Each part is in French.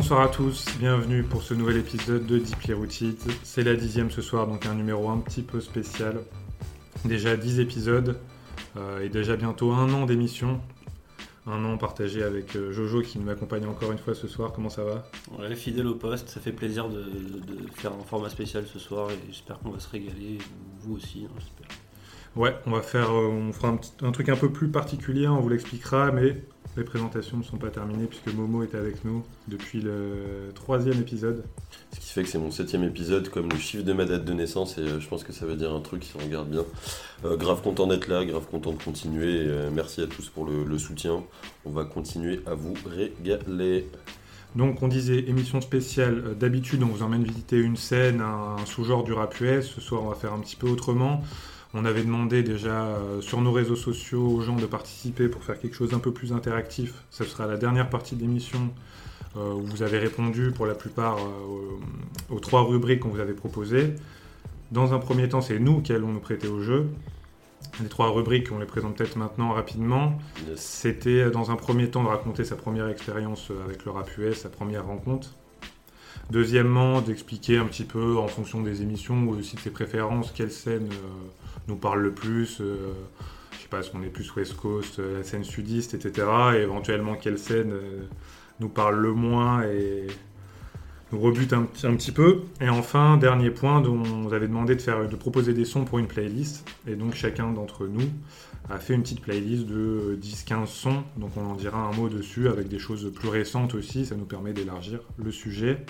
Bonsoir à tous, bienvenue pour ce nouvel épisode de Deeply Rooted. C'est la dixième ce soir, donc un numéro un petit peu spécial. Déjà 10 épisodes euh, et déjà bientôt un an d'émission. Un an partagé avec euh, Jojo qui m'accompagne encore une fois ce soir. Comment ça va? Ouais, fidèle au poste, ça fait plaisir de, faire un format spécial ce soir et j'espère qu'on va se régaler, vous aussi, hein. Ouais, on va faire, euh, on fera un, petit- un truc un peu plus particulier, on vous l'expliquera, mais les présentations ne sont pas terminées puisque Momo est avec nous depuis le troisième épisode. Ce qui fait que c'est mon septième épisode, comme le chiffre de ma date de naissance, et euh, je pense que ça veut dire un truc si on regarde bien. Euh, grave content d'être là, grave content de continuer, et, euh, merci à tous pour le, le soutien. On va continuer à vous régaler. Donc on disait émission spéciale, d'habitude on vous emmène visiter une scène, un, un sous-genre du rap US, ce soir on va faire un petit peu autrement. On avait demandé déjà euh, sur nos réseaux sociaux aux gens de participer pour faire quelque chose d'un peu plus interactif. Ça sera la dernière partie de l'émission euh, où vous avez répondu pour la plupart euh, aux, aux trois rubriques qu'on vous avait proposées. Dans un premier temps c'est nous qui allons nous prêter au jeu. Les trois rubriques, on les présente peut-être maintenant rapidement. Yes. C'était dans un premier temps de raconter sa première expérience avec le rap US, sa première rencontre. Deuxièmement, d'expliquer un petit peu en fonction des émissions ou aussi de ses préférences, quelle scène euh, nous parle le plus. euh, je sais pas, est-ce qu'on est plus West Coast, euh, la scène sudiste, etc. Et éventuellement quelle scène euh, nous parle le moins et nous rebute un, petit- peu. Et enfin, dernier point, dont on vous avait demandé de, faire, de proposer des sons pour une playlist. Et donc chacun d'entre nous a fait une petite playlist de 10-15 sons, donc on en dira un mot dessus avec des choses plus récentes aussi, ça nous permet d'élargir le sujet.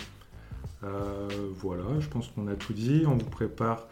Voilà, je pense qu'on a tout dit, on vous prépare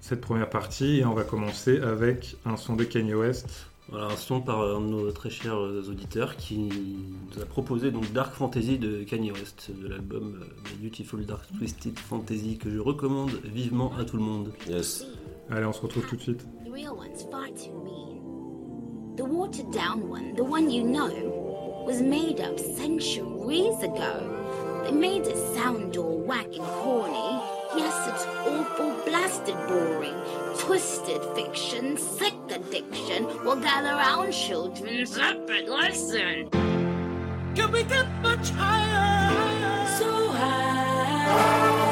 cette première partie et on va commencer avec un son de Kanye West. Voilà, un son par un de nos très chers euh, auditeurs qui nous a proposé donc Dark Fantasy de Kanye West, de l'album euh, Beautiful Dark Twisted Fantasy que je recommande vivement à tout le monde. Yes. Allez, on se retrouve tout de suite. The real one's far too mean. The watered down one, the one you know, was made up centuries ago. They made it sound all whack and corny. Yes, it's awful, blasted boring. Twisted fiction, sick addiction. We'll gather round, children, separate lesson. Can we get much higher? So high.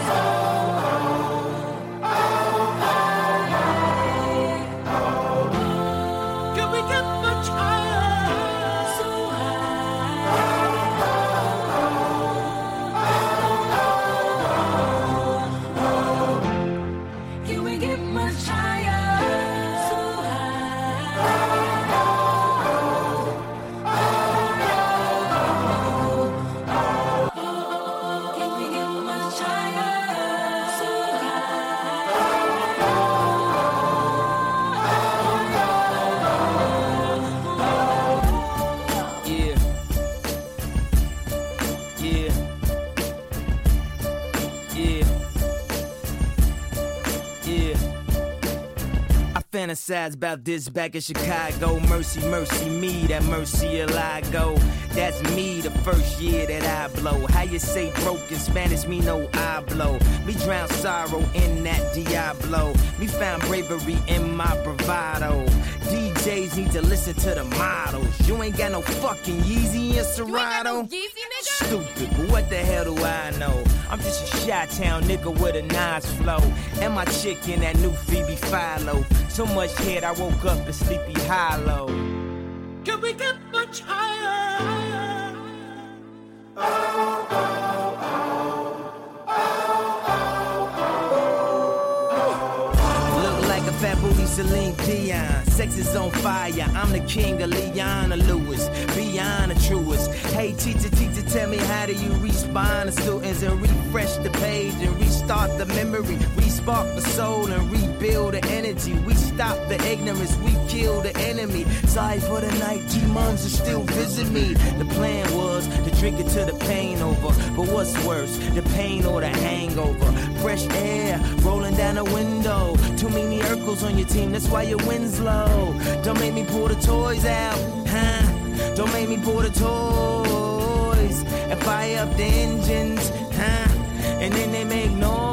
Fantasize about this back in Chicago. Mercy, mercy me, that mercy I go. That's me the first year that I blow. How you say broke in Spanish, me no I blow. Me drown sorrow in that Diablo. Me found bravery in my bravado. DJs need to listen to the models. You ain't got no fucking Yeezy and Serato. Stupid, but what the hell do I know? I'm just a shot town nigga with a nice flow. And my chick in that new Phoebe Philo. So much head, I woke up in sleepy hollow. Can we get much higher? Look Celine Dion. Sex is on fire. I'm the king of Leona Lewis. Beyond the truest. Hey, teacher, teacher, tell me how do you respond to students and refresh the page and restart the memory? Respark the soul and rebuild the energy. We stop the ignorance. We kill the enemy. Sorry for the night. Demons are still visit me. The plan was to drink it till the pain over. But what's worse, the pain or the hangover? Fresh air rolling down the window. Too many Urkels on your team, that's why your win's low. Don't make me pull the toys out, huh? Don't make me pull the toys and fire up the engines, huh? And then they make noise.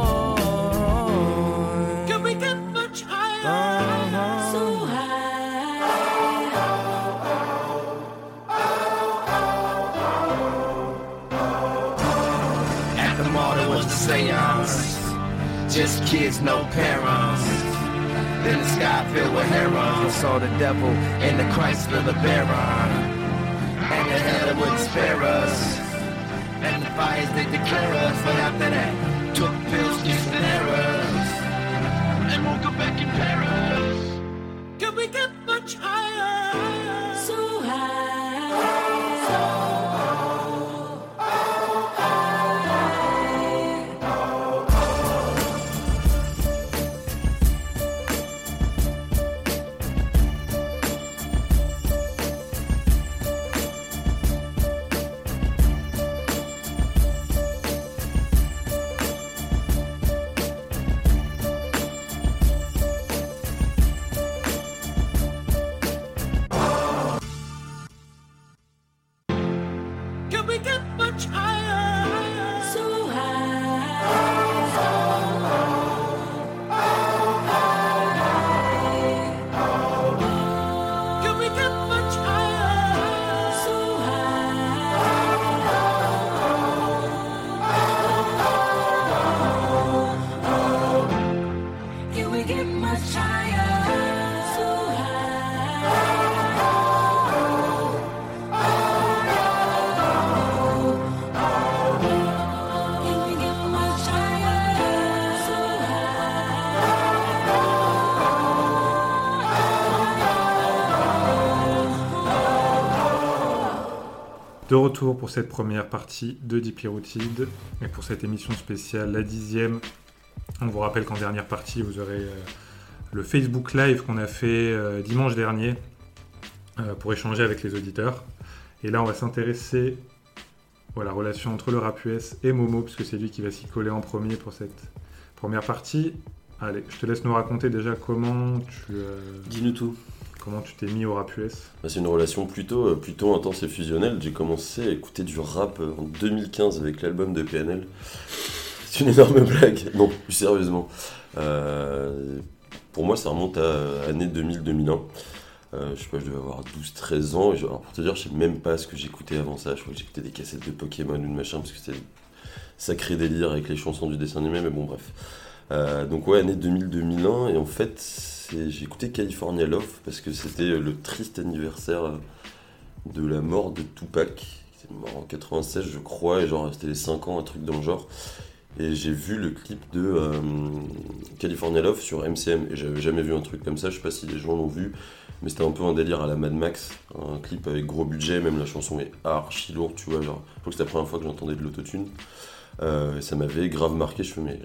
Kids, no parents. Then the sky filled with herons. I saw the devil in the Chrysler Baron. And the hell wouldn't spare us. And the fires they declare us. But after that, took pills, use and errors. And woke up back in Paris. Can we get much higher? De retour pour cette première partie de Dipyrotide et pour cette émission spéciale, la dixième. On vous rappelle qu'en dernière partie, vous aurez euh, le Facebook Live qu'on a fait euh, dimanche dernier euh, pour échanger avec les auditeurs. Et là, on va s'intéresser à la relation entre le rap et Momo, puisque c'est lui qui va s'y coller en premier pour cette première partie. Allez, je te laisse nous raconter déjà comment tu, Dis-nous tout. Comment tu t'es mis au rap US. Bah, C'est une relation plutôt, euh, plutôt intense et fusionnelle. J'ai commencé à écouter du rap euh, en 2015 avec l'album de PNL. C'est une énorme blague. Non, plus sérieusement. Euh, pour moi, ça remonte à l'année 2000-2001. Euh, je sais pas, je devais avoir 12-13 ans. Alors, pour te dire, je sais même pas ce que j'écoutais avant ça. Je crois que j'écoutais des cassettes de Pokémon ou de machin, parce que c'était sacré délire avec les chansons du dessin animé, mais bon, bref. Donc, ouais, année 2000-2001. Et en fait, j'ai écouté California Love parce que c'était le triste anniversaire euh, de la mort de Tupac, qui était mort en 96, je crois, et genre, c'était les 5 ans, un truc dans le genre. Et j'ai vu le clip de euh, California Love sur MCM, et j'avais jamais vu un truc comme ça, je sais pas si les gens l'ont vu, mais c'était un peu un délire à la Mad Max, un clip avec gros budget, même la chanson est archi lourde, tu vois, genre, je crois que c'était la première fois que j'entendais de l'autotune. Euh, et ça m'avait grave marqué, je fais, mais.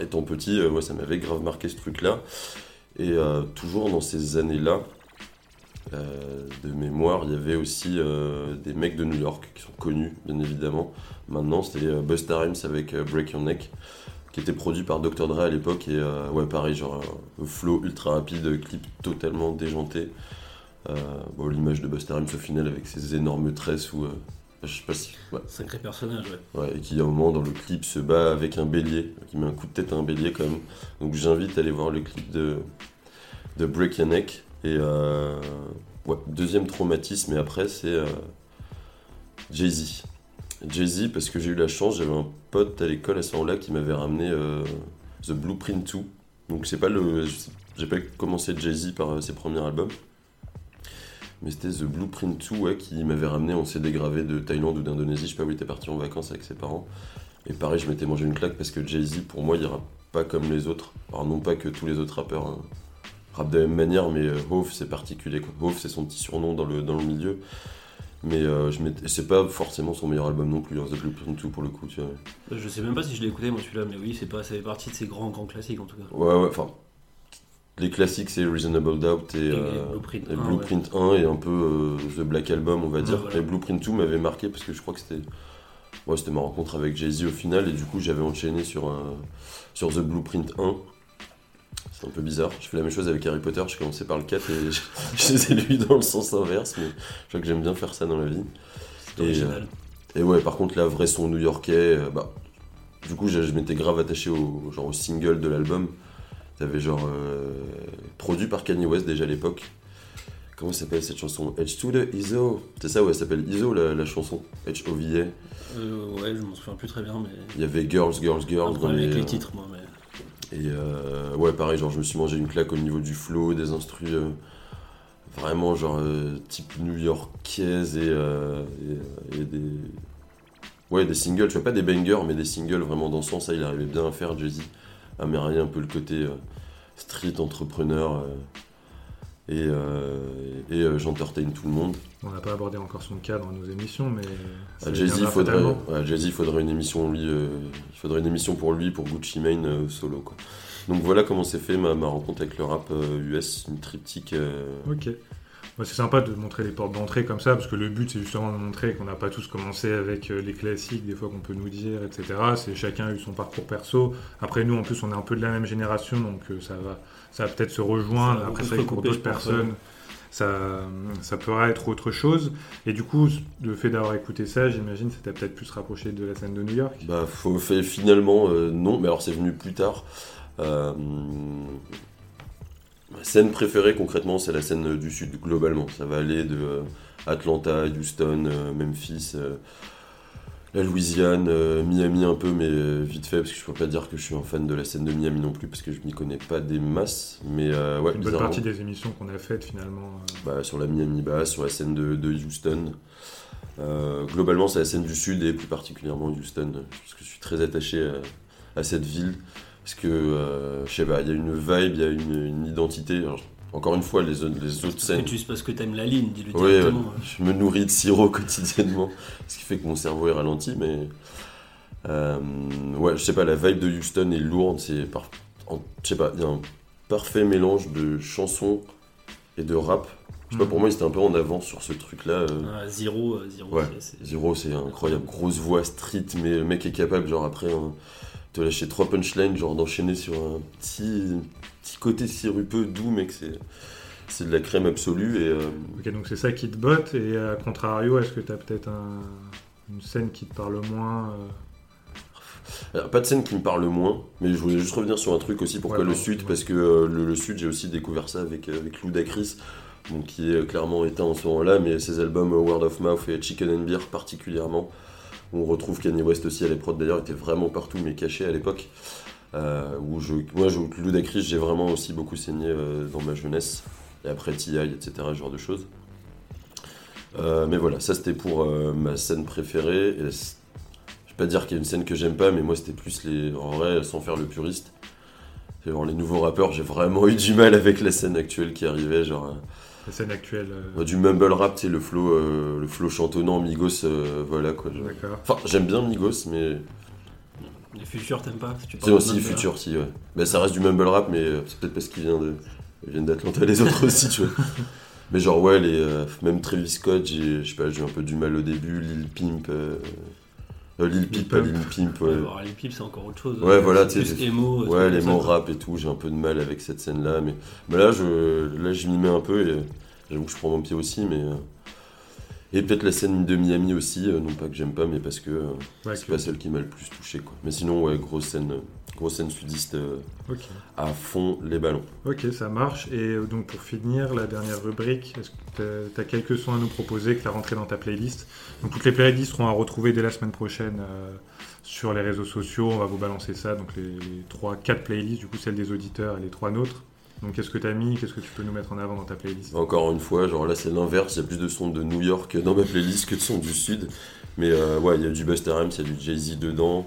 Étant petit, euh, ouais, ça m'avait grave marqué ce truc-là. Et euh, toujours dans ces années-là, euh, de mémoire, il y avait aussi des mecs de New York qui sont connus, bien évidemment. Maintenant, c'était euh, Busta Rhymes avec Break Your Neck, qui était produit par Dr. Dre à l'époque. Et ouais, pareil, genre un flow ultra rapide, clip totalement déjanté. Bon, L'image de Busta Rhymes au final avec ses énormes tresses où. Je sais pas si. ouais, Sacré personnage, ouais. Ouais, et qui à un moment dans le clip se bat avec un bélier, qui met un coup de tête à un bélier quand même. Donc j'invite à aller voir le clip de, de Break Your Neck. Et euh, ouais, deuxième traumatisme, et après c'est euh, Jay-Z. Jay-Z, parce que j'ai eu la chance, j'avais un pote à l'école à ce moment-là qui m'avait ramené euh, The Blueprint 2. Donc c'est pas le. J'ai pas commencé Jay-Z par ses premiers albums. Mais c'était The Blueprint 2 ouais, qui m'avait ramené en CD gravé de Thaïlande ou d'Indonésie. Je sais pas où il était parti en vacances avec ses parents. Et pareil, je m'étais mangé une claque parce que Jay-Z, pour moi, il rappe pas comme les autres. Alors, non pas que tous les autres rappeurs hein, rappent de la même manière, mais euh, Hove, c'est particulier. Quoi. Hove, c'est son petit surnom dans le, dans le milieu. Mais euh, je c'est pas forcément son meilleur album non plus, hein, The Blueprint 2 pour le coup. Tu vois. Je sais même pas si je l'ai écouté, moi, celui-là, mais oui, c'est pas, ça fait partie de ces grands, grands classiques, en tout cas. Ouais, ouais, enfin. Les classiques, c'est Reasonable Doubt et, Et euh, Blueprint et 1, Blueprint 1 et un peu euh, The Black Album, on va dire. voilà. Et Blueprint 2 m'avait marqué parce que je crois que c'était ouais, c'était ma rencontre avec Jay-Z au final et du coup j'avais enchaîné sur, sur The Blueprint 1. C'est un peu bizarre. Je fais la même chose avec Harry Potter, je commençais par le 4 et je, je les ai lus dans le sens inverse, mais je crois que j'aime bien faire ça dans la vie. C'est original. Et ouais, par contre, la vraie son new-yorkais, euh, bah, du coup, je, je m'étais grave attaché au, genre, au single de l'album. T'avais genre euh, produit par Kanye West déjà à l'époque. Comment s'appelle cette chanson? H to the ISO. C'est ça, ouais, elle s'appelle ISO la, la chanson. H-O-V-A. Euh, ouais, je m'en souviens plus très bien, mais. Il y avait Girls, Girls, Girls dans problème les, titres, moi, mais. Et euh, ouais, pareil, genre je me suis mangé une claque au niveau du flow, des instrus euh, vraiment genre euh, type new-yorkaise et, euh, et, et des. Ouais, des singles, tu vois, pas des bangers, mais des singles vraiment dans ce sens. Ça, il arrivait bien à faire, Jay-Z. Marier un peu le côté euh, street entrepreneur. euh, et euh, et euh, j'entertain tout le monde. On n'a pas abordé encore son cas dans nos émissions, mais. À Jay-Z, il faudrait, ouais, une émission lui, il faudrait une émission pour lui, pour Gucci Mane solo quoi. Donc voilà comment s'est fait ma, ma rencontre avec le rap US, une triptyque. Ok. C'est sympa de montrer les portes d'entrée comme ça, parce que le but, c'est justement de montrer qu'on n'a pas tous commencé avec euh, les classiques, des fois qu'on peut nous dire, etc. C'est chacun a eu son parcours perso. Après, nous, en plus, on est un peu de la même génération, donc euh, ça va, ça va peut-être se rejoindre. Après, ça, pour d'autres personnes, ça, ça pourra être autre chose. Et du coup, le fait d'avoir écouté ça, j'imagine, ça t'a peut-être plus rapproché de la scène de New York. Bah, faut, fait, finalement, euh, non, mais alors c'est venu plus tard. Euh, ma scène préférée, concrètement, c'est la scène du Sud, globalement. Ça va aller de euh, Atlanta, Houston, euh, Memphis, euh, la Louisiane, Miami un peu, mais vite fait, parce que je peux pas dire que je suis un fan de la scène de Miami non plus, parce que je m'y connais pas des masses. Mais ouais, Une bonne partie des émissions qu'on a faites, finalement. Bah, sur la Miami Bass, sur la scène de, de Houston. Globalement, c'est la scène du Sud et plus particulièrement Houston, parce que je suis très attaché à, à cette ville. Parce que, euh, je sais pas, il y a une vibe, il y a une, une identité. Alors, encore une fois, les, autres- les autres Parce scènes. que tu parce que t'aimes la ligne, dis-le directement. ouais, je me nourris de sirop quotidiennement, ce qui fait que mon cerveau est ralenti, mais. euh, ouais, je sais pas, la vibe de Houston est lourde, c'est. Par, en- je sais pas, il y a un parfait mélange de chansons et de rap. Je sais pas, Mhm. pour moi, ils étaient un peu en avance sur ce truc-là. euh. Ah, zéro, euh, zéro, Ouais. c'est- c'est- Zero, c'est incroyable. Grosse voix, street, mais le mec est capable, genre après, hein, te lâcher trois punchlines, genre d'enchaîner sur un petit, petit côté sirupeux, doux, mec, c'est, c'est de la crème absolue. Et, euh, Ok, donc c'est ça qui te botte, et à contrario, est-ce que tu as peut-être un- une scène qui te parle moins euh, alors, pas de scène qui me parle moins, mais je voulais juste revenir sur un truc aussi, pourquoi Ouais, le Sud, ouais. parce que euh, le, le Sud, j'ai aussi découvert ça avec, euh, avec Ludacris, donc, qui est euh, clairement éteint en ce moment-là, mais ses albums euh, Word of Mouth et Chicken and Beer particulièrement, on retrouve Kanye West aussi à l'épreuve d'ailleurs, était vraiment partout, mais caché à l'époque. Euh, moi, je, Ludacris, j'ai vraiment aussi beaucoup saigné euh, dans ma jeunesse, et après T.I., etc., ce genre de choses. Euh, mais voilà, ça c'était pour ma scène préférée. Et je vais pas dire qu'il y a une scène que j'aime pas, mais moi c'était plus les. En vrai, sans faire le puriste. Genre les nouveaux rappeurs, j'ai vraiment eu du mal avec la scène actuelle qui arrivait, genre. La scène actuelle euh, du mumble rap, tu sais, le flow, euh, le flow chantonnant, Migos, euh, voilà quoi. D'accord. Enfin, j'aime bien Migos, mais. Les futurs, t'aimes pas si tu C'est aussi. Future, si, ouais. Mais ça reste du mumble rap, mais euh, c'est peut-être parce qu'il vient de. Ils viennent d'Atlanta les autres aussi, tu vois. Mais genre, ouais, les, euh, même Travis Scott, j'ai je sais pas, j'ai eu un peu du mal au début. Lil Pimp. Euh, euh, Lil Peep. Lil Pimp, Ouais, alors, pips, c'est encore autre chose. Ouais, voilà, tu sais, euh, Ouais, trucs les mots rap et tout, j'ai un peu de mal avec cette scène-là. Mais, mais là, je, là, je m'y mets un peu et euh, j'avoue que je prends mon pied aussi. Mais, euh, et peut-être la scène de Miami aussi, euh, non pas que j'aime pas, mais parce que euh, Ouais, c'est que- pas celle qui m'a le plus touché. Quoi. Mais sinon, ouais, grosse scène, euh, grosse scène sudiste euh, à fond les ballons. Ok, ça marche. Et euh, donc pour finir, la dernière rubrique, est-ce que tu as, quelques sons à nous proposer que tu as rentré dans ta playlist? Donc toutes les playlists seront à retrouver dès la semaine prochaine euh, sur les réseaux sociaux. On va vous balancer ça. Donc les, 3, 4 playlists, du coup celle des auditeurs et les trois nôtres. Donc qu'est-ce que tu as mis? Qu'est-ce que tu peux nous mettre en avant dans ta playlist? Encore une fois, genre là, c'est l'inverse. Il y a plus de sons de New York dans ma playlist que de sons du Sud. Mais euh, ouais, il y a du Busta Rhymes, il y a du Jay-Z dedans.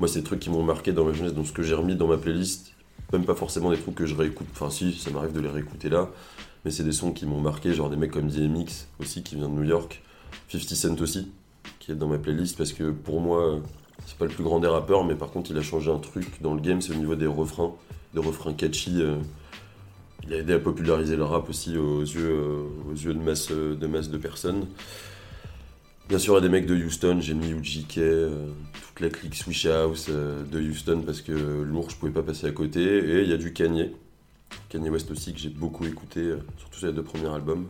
Moi, c'est des trucs qui m'ont marqué dans ma jeunesse. Donc, ce que j'ai remis dans ma playlist, même pas forcément des trucs que je réécoute. Enfin, si, ça m'arrive de les réécouter là. Mais c'est des sons qui m'ont marqué, genre des mecs comme DMX aussi, qui vient de New York. 50 Cent aussi, qui est dans ma playlist. Parce que pour moi, c'est pas le plus grand des rappeurs, mais par contre, il a changé un truc dans le game, c'est au niveau des refrains. Des refrains catchy. euh, il a aidé à populariser le rap aussi aux yeux, euh, aux yeux de, masse, euh, de masse de personnes. Bien sûr, il y a des mecs de Houston, j'ai mis UGK, euh, toute la clique Swish House euh, de Houston parce que lourd, je pouvais pas passer à côté. Et il y a du Kanye, Kanye West aussi, que j'ai beaucoup écouté, euh, surtout sur les deux premiers albums.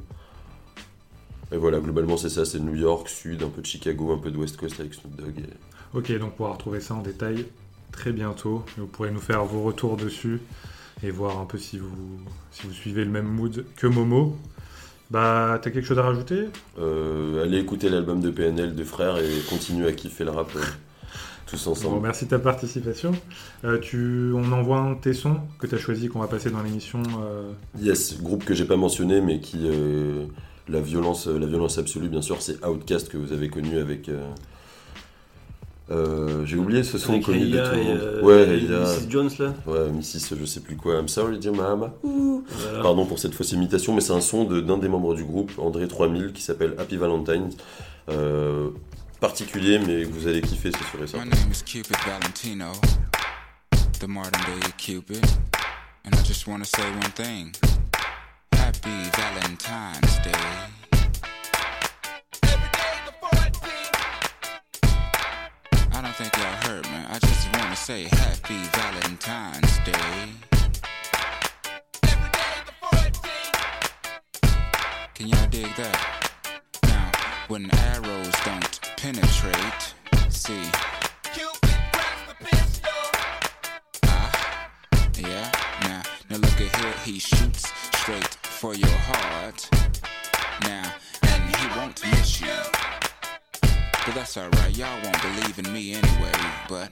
Et voilà, globalement, c'est ça c'est New York, Sud, un peu de Chicago, un peu de West Coast avec Snoop Dogg. et- Ok, donc on pourra retrouver ça en détail très bientôt. Vous pourrez nous faire vos retours dessus et voir un peu si vous, si vous suivez le même mood que Momo. Bah, t'as quelque chose à rajouter? Euh, allez écouter l'album de PNL de Frères et continuer à kiffer le rap. euh. tous Bon, ensemble. merci de ta participation. Euh, tu, on envoie un de tes sons que tu as choisi qu'on va passer dans l'émission. Yes, groupe que j'ai pas mentionné, mais qui. la, violence, la violence absolue, bien sûr, c'est Outcast que vous avez connu avec. Euh, j'ai oublié ce son connu de tout le monde. euh, ouais, et Heya. Mrs. Jones là. Ouais, Mrs. je sais plus quoi. I'm sorry, dear mama. Voilà. Pardon pour cette fausse imitation, mais c'est un son de- d'un des membres du groupe, André 3000, qui s'appelle Happy Valentine. Euh, particulier, mais que vous allez kiffer, c'est sûr et My certain. name is Cupid Valentino, the modern day Cupid, and I just want to say one thing. Happy Valentine's Day. Say Happy Valentine's Day. Can y'all dig that? Now, when arrows don't penetrate, see. The pistol Ah, yeah. Now, now look at here. He shoots straight for your heart. Now, and he won't miss you. But that's alright. Y'all won't believe in me anyway. But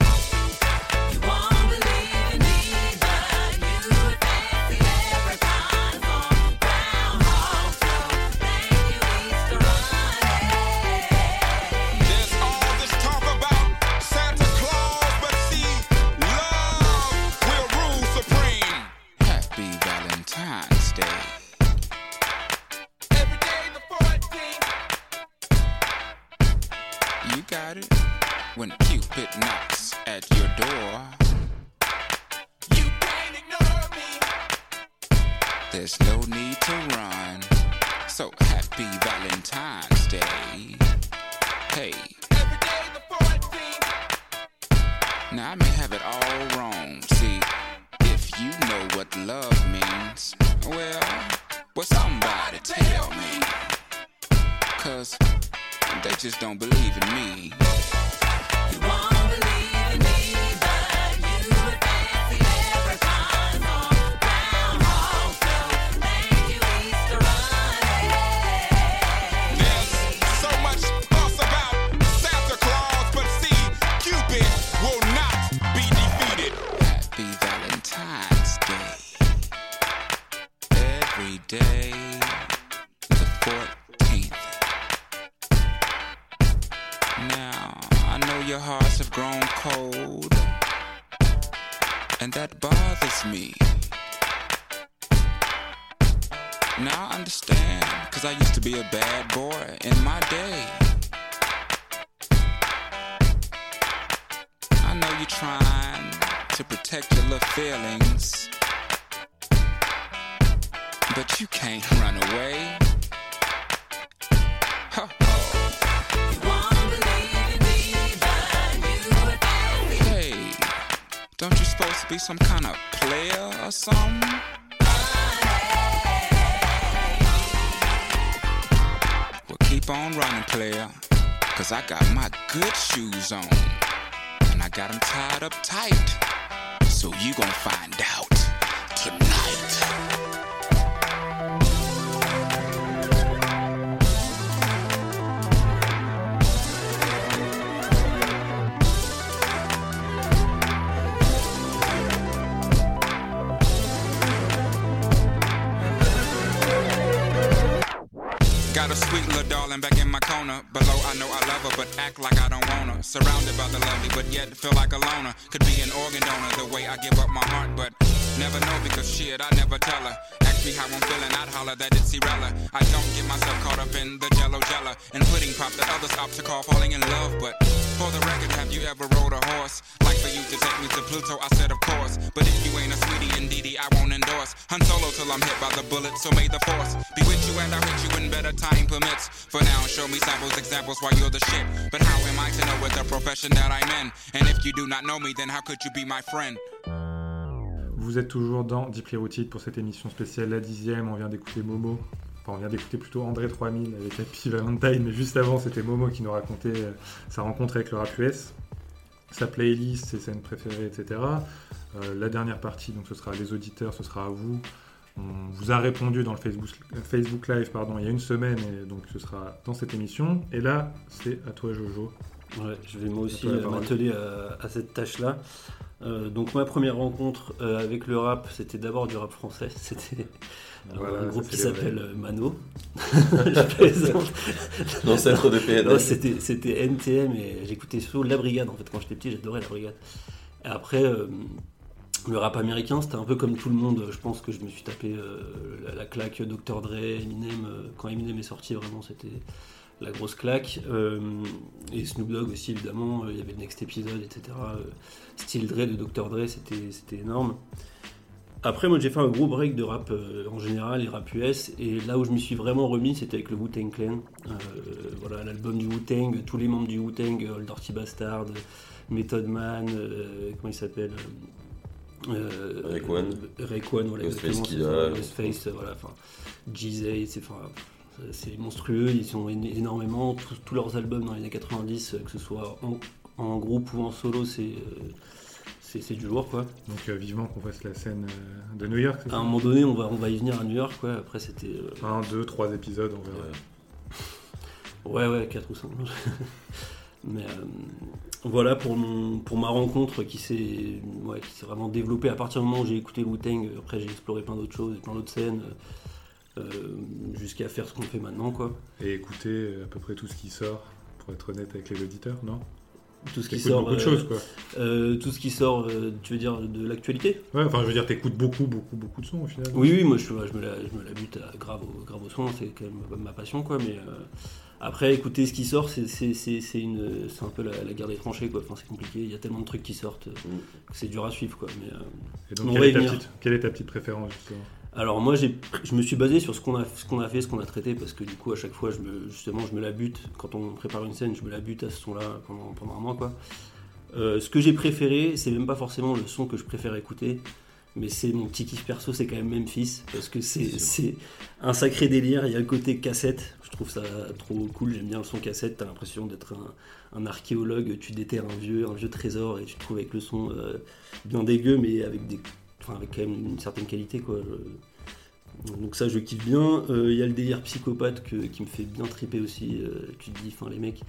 be some kind of player or something? Well, keep on running, player. Cause I got my good shoes on. And I got them tied up tight. So you gon' find out sweet back in my corner. Below, I know I love her, but act like I don't want her. Surrounded by the lovely, but yet feel like a loner. Could be an organ donor the way I give up my heart, but never know because shit, I never tell her. Ask me how I'm feeling, I'd holler that it's Irella. I don't get myself caught up in the jello jella and pudding pop that others opt to call falling in love. But for the record, have you ever rode a horse? Like for you to take me to Pluto, I said of course. But if you ain't a sweetie indeedy, I won't endorse. Hun solo till I'm hit by the bullet, so may the force be with you and I hit you when better time permits. For now, show me samples, examples why you're the shit. But how am I to know with the profession that I'm in? And if you do not know me, then how could you be my friend? Vous êtes toujours dans Deeply Rooted pour cette émission spéciale, la dixième. On vient d'écouter Momo. Enfin, on vient d'écouter plutôt André 3000 avec Happy Valentine, mais juste avant, c'était Momo qui nous racontait euh, sa rencontre avec le rap US, sa playlist, ses scènes préférées, etc. Euh, la dernière partie, donc ce sera les auditeurs, ce sera à vous. On vous a répondu dans le Facebook, Facebook Live pardon, il y a une semaine, et donc ce sera dans cette émission. Et là, c'est à toi, Jojo. Ouais, je vais moi aussi euh, m'atteler à, à cette tâche-là. Euh, donc ma première rencontre euh, avec le rap, c'était d'abord du rap français. C'était euh, Voilà, un groupe qui s'appelle Mano. L'ancêtre de PNL. c'était, NTM et j'écoutais surtout La Brigade en fait quand j'étais petit, j'adorais La Brigade. Et après, euh, le rap américain, c'était un peu comme tout le monde. Je pense que je me suis tapé la, la claque Dr. Dre, Eminem. quand Eminem est sorti, vraiment, c'était la grosse claque. Euh, et Snoop Dogg aussi, évidemment. euh, Il y avait le Next Episode, etc. Euh, Style Dre de Dr. Dre, c'était, énorme. Après, moi, j'ai fait un gros break de rap en général, et rap US. Et là où je m'y suis vraiment remis, c'était avec le Wu-Tang Clan. Voilà, l'album du Wu-Tang, tous les membres du Wu-Tang, Old Dirty Bastard, Method Man, comment il s'appelle euh, Raekwon, voilà, Ghostface voilà, enfin, c'est enfin, c'est monstrueux, ils sont é- énormément, tous, tous leurs albums dans les années 90, euh, que ce soit en, en groupe ou en solo, c'est euh, c'est du lourd, quoi. Donc euh, vivement qu'on fasse la scène euh, de New York. À un moment donné, on va, on va y venir à New York, quoi. Après, c'était. euh, Un, deux, trois épisodes, on verra. Ouais, ouais, 4 ou 5. Mais voilà pour, mon, pour ma rencontre qui s'est ouais, qui s'est vraiment développée à partir du moment où j'ai écouté Wu-Tang. Après, j'ai exploré plein d'autres choses, plein d'autres scènes, jusqu'à faire ce qu'on fait maintenant, quoi. Et écouter euh, à peu près tout ce qui sort, pour être honnête avec les auditeurs, non? Tout ce qui sort. beaucoup de euh, choses, quoi. euh, tout ce qui sort, euh, tu veux dire, de l'actualité? Ouais, enfin, je veux dire, t'écoutes beaucoup, beaucoup, beaucoup de sons au final. Oui, oui, moi je, je, me, la, je me la bute à grave, au, grave au son, c'est quand même ma passion, quoi. Mais euh, après, écouter ce qui sort, c'est c'est- c'est- c'est une- c'est un peu la, la guerre des tranchées, quoi. Enfin, c'est compliqué, il y a tellement de trucs qui sortent euh, Mm. que c'est dur à suivre, quoi. Mais, euh, Et donc, On quelle est, ta venir. petite, quelle est ta petite préférence, justement? Alors moi je me suis basé sur ce qu'on a, ce qu'on a fait, ce qu'on a traité, parce que du coup à chaque fois je me, justement je me la bute quand on prépare une scène, je me la bute à ce son-là pendant, pendant un mois quoi. Euh, ce que j'ai préféré, c'est même pas forcément le son que je préfère écouter, mais c'est mon petit kiff perso, c'est quand même Memphis, parce que c'est, c'est un sacré délire. Il y a le côté cassette, je trouve ça trop cool. J'aime bien le son cassette. T'as l'impression d'être un, un archéologue, tu déterres un vieux, un vieux trésor et tu te trouves avec le son euh, bien dégueu, mais avec des, avec quand même une certaine qualité quoi. Donc ça je kiffe bien. Euh, Il y a le délire psychopathe que- qui me fait bien triper aussi. Euh, tu te dis, enfin les mecs,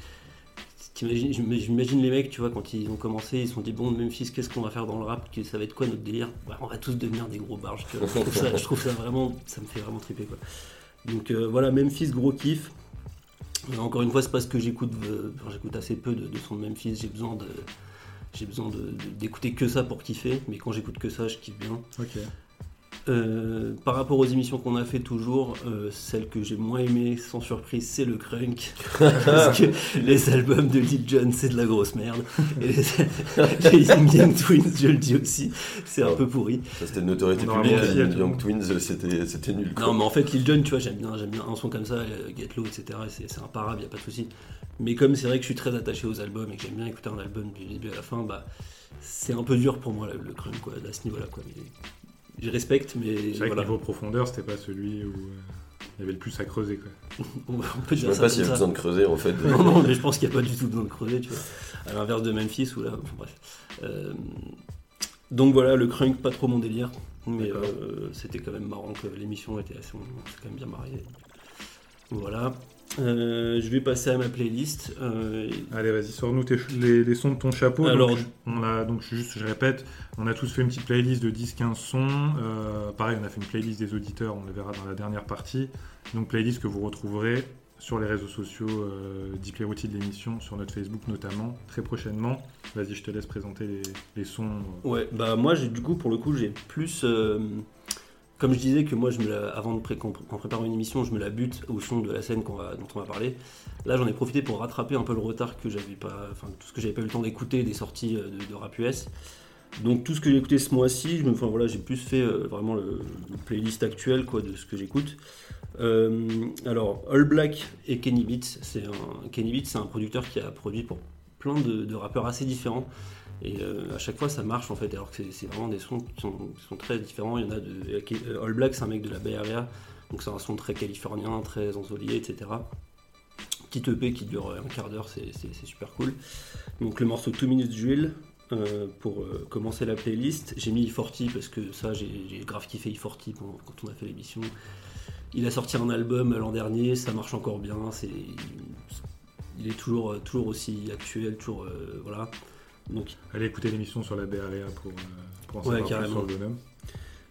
j'imagine les mecs, tu vois, quand ils ont commencé, ils se sont dit bon Memphis, qu'est-ce qu'on va faire dans le rap Ça va être quoi notre délire? Bah, On va tous devenir des gros barges. Je, trouve ça, vraiment, ça me fait vraiment triper quoi. Donc euh, voilà, Memphis gros kiff. Euh, encore une fois, c'est parce que j'écoute, euh, j'écoute assez peu de, de son de Memphis. J'ai besoin de, j'ai besoin d'écouter que ça pour kiffer. Mais quand j'écoute que ça, je kiffe bien. Euh, par rapport aux émissions qu'on a fait toujours, euh, celle que j'ai moins aimée, sans surprise, c'est le crunk. Parce que les albums de Lil Jon, c'est de la grosse merde. Et les, les Ying Yang Twins, je le dis aussi, c'est un Ouais. peu pourri. Ça, c'était de notoriété publique. Les Young monde. Twins, c'était c'était nul. quoi. Non, mais en fait, Lil Jon, tu vois, j'aime bien, j'aime bien un son comme ça, euh, Get Low, etc. et C'est c'est imparable, y a pas de souci. Mais comme c'est vrai que je suis très attaché aux albums et que j'aime bien écouter un album du début à la fin, bah, c'est un peu dur pour moi le, le crunk, quoi, à ce niveau-là, quoi. Mais je respecte, mais C'est vrai voilà. que niveau profondeur, c'était pas celui où euh, il y avait le plus à creuser, quoi. On, peut Je sais même ça pas s'il y a besoin de creuser en fait. Non, non, mais je pense qu'il n'y a pas du tout besoin de creuser, tu vois. À l'inverse de Memphis, ou là, enfin, bref. Euh, donc voilà, le crunk, pas trop mon délire, mais euh, c'était quand même marrant que l'émission était assez. On s'est quand même bien marié. Voilà. Euh, je vais passer à ma playlist. Euh, Allez, vas-y, sors-nous les, les sons de ton chapeau. Alors- donc, on a, donc, juste, je répète, on a tous fait une petite playlist de 10-15 sons. Euh, pareil, on a fait une playlist des auditeurs, on le verra dans la dernière partie. Donc, playlist que vous retrouverez sur les réseaux sociaux euh, Routed de l'émission, sur notre Facebook notamment, très prochainement. Vas-y, je te laisse présenter les, les sons. Ouais, bah moi, j'ai du coup, pour le coup, j'ai plus. Comme je disais que moi, je me avant de pré- une émission, je me la bute au son de la scène dont on va parler. Là, j'en ai profité pour rattraper un peu le retard que j'avais pas, enfin tout ce que j'avais pas eu le temps d'écouter des sorties euh, de, rap US. Donc tout ce que j'ai écouté ce mois-ci, voilà, j'ai plus fait euh, vraiment le, playlist actuel de ce que j'écoute. Euh, alors All Black et Kenny Beats, Kenny Beats, c'est un producteur qui a produit pour plein de rappeurs assez différents. Et euh, à chaque fois ça marche en fait, alors que c'est- vraiment des sons qui sont, très différents. Il y en a de. euh, All Black, c'est un mec de la Bay Area, donc c'est un son très californien, très ensoleillé, etc. Petit EP qui dure un quart d'heure, c'est super cool. Donc le morceau 2 Minutes Drill, euh, pour euh, commencer la playlist. J'ai mis E40 parce que ça, j'ai grave kiffé E40 quand, quand on a fait l'émission. Il a sorti un album l'an dernier, ça marche encore bien. c'est il est toujours, euh, toujours aussi actuel, toujours euh, voilà. Donc, Allez écouter l'émission sur la BREA pour, euh, pour en Ouais, savoir plus sur le bonhomme.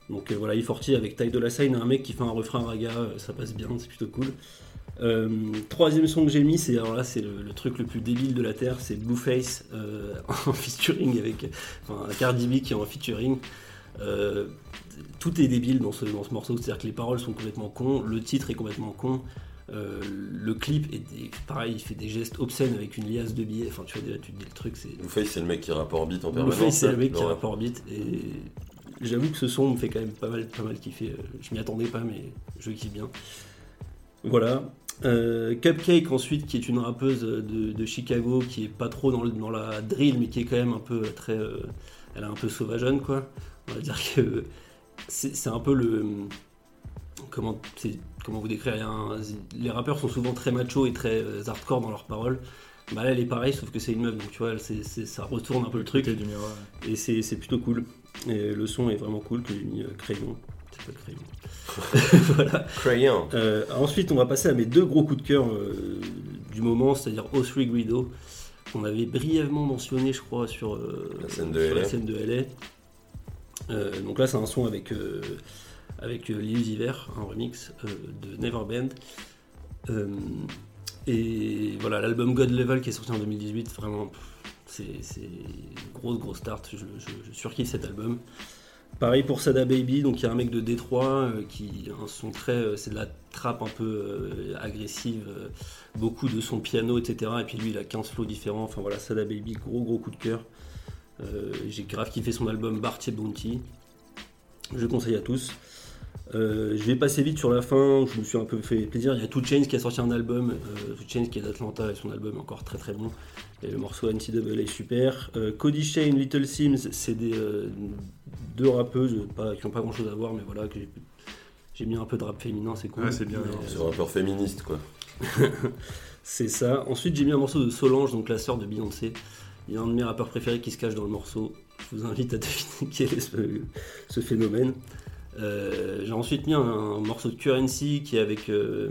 donc euh, voilà, E40 avec Ty Dolla Sign, un mec qui fait un refrain raga, euh, ça passe bien, c'est plutôt cool. Euh, troisième son que j'ai mis, c'est alors là c'est le, le truc le plus débile de la terre, c'est Blueface euh, en featuring avec enfin Cardi B qui est en featuring. Tout est débile dans ce, dans ce morceau, c'est-à-dire que les paroles sont complètement cons, le titre est complètement con, euh, le clip est des- pareil, il fait des gestes obscènes avec une liasse de billets. Enfin, tu vois, déjà, tu te dis le truc, c'est. Blueface, c'est le mec qui rappe en beat en permanence. Blueface, c'est le là, mec qui rappe en beat et j'avoue que ce son me fait quand même pas mal, pas mal kiffer. Euh, Je m'y attendais pas, mais je kiffe bien. Voilà. Euh, Cupcake ensuite, qui est une rappeuse de, de Chicago, qui est pas trop dans, le- dans la drill, mais qui est quand même un peu très, euh, elle est un peu sauvageonne quoi. On va dire que c'est c'est un peu le comment c'est- comment vous décrire un- les rappeurs sont souvent très macho et très euh, hardcore dans leurs paroles. Bah là elle est pareille sauf que c'est une meuf donc tu vois elle, ça retourne un peu le truc Côté du miroir. et c'est plutôt cool. Et le son est vraiment cool que j'ai mis euh, crayon. C'est pas crayon. voilà. Crayon. Euh, ensuite, on va passer à mes deux gros coups de cœur euh, du moment, c'est-à-dire O3 Guido, qu'on avait brièvement mentionné, je crois, sur, euh, La scène de sur la scène de LA. Donc là, c'est un son avec, avec euh, Lil Uzi Vert, un remix euh, de Neverband. Euh, et voilà, l'album God Level qui est sorti en 2018, vraiment, c'est une grosse, grosse start. Je, surkiffe cet album. Pareil pour Sada Baby, donc il y a un mec de Détroit euh, qui a un son très. c'est de la trappe un peu agressive, beaucoup de son piano, etc. Et puis lui, il a 15 flows différents. Enfin voilà, Sada Baby, gros, gros coup de cœur. J'ai grave kiffé son album Bartier Bounty. Je conseille à tous. Euh, je vais passer vite sur la fin, je me suis un peu fait plaisir. Il y a Two Chainz qui a sorti un album, euh, Two Chainz qui est d'Atlanta et son album est encore très très bon. Et le morceau NCAA est super. Euh, Cody Shane, Little Sims, c'est des euh, deux rappeuses pas, qui n'ont pas grand chose à voir, mais voilà, que j'ai- mis un peu de rap féminin, c'est cool. Ouais, c'est bien, C'est un rappeur féministe, quoi. c'est ça. Ensuite, j'ai mis un morceau de Solange, donc la sœur de Beyoncé. Il y a un de mes rappeurs préférés qui se cache dans le morceau. Je vous invite à deviner quel est ce, ce phénomène. Euh, j'ai ensuite mis un, un morceau de Currency qui, est avec, euh,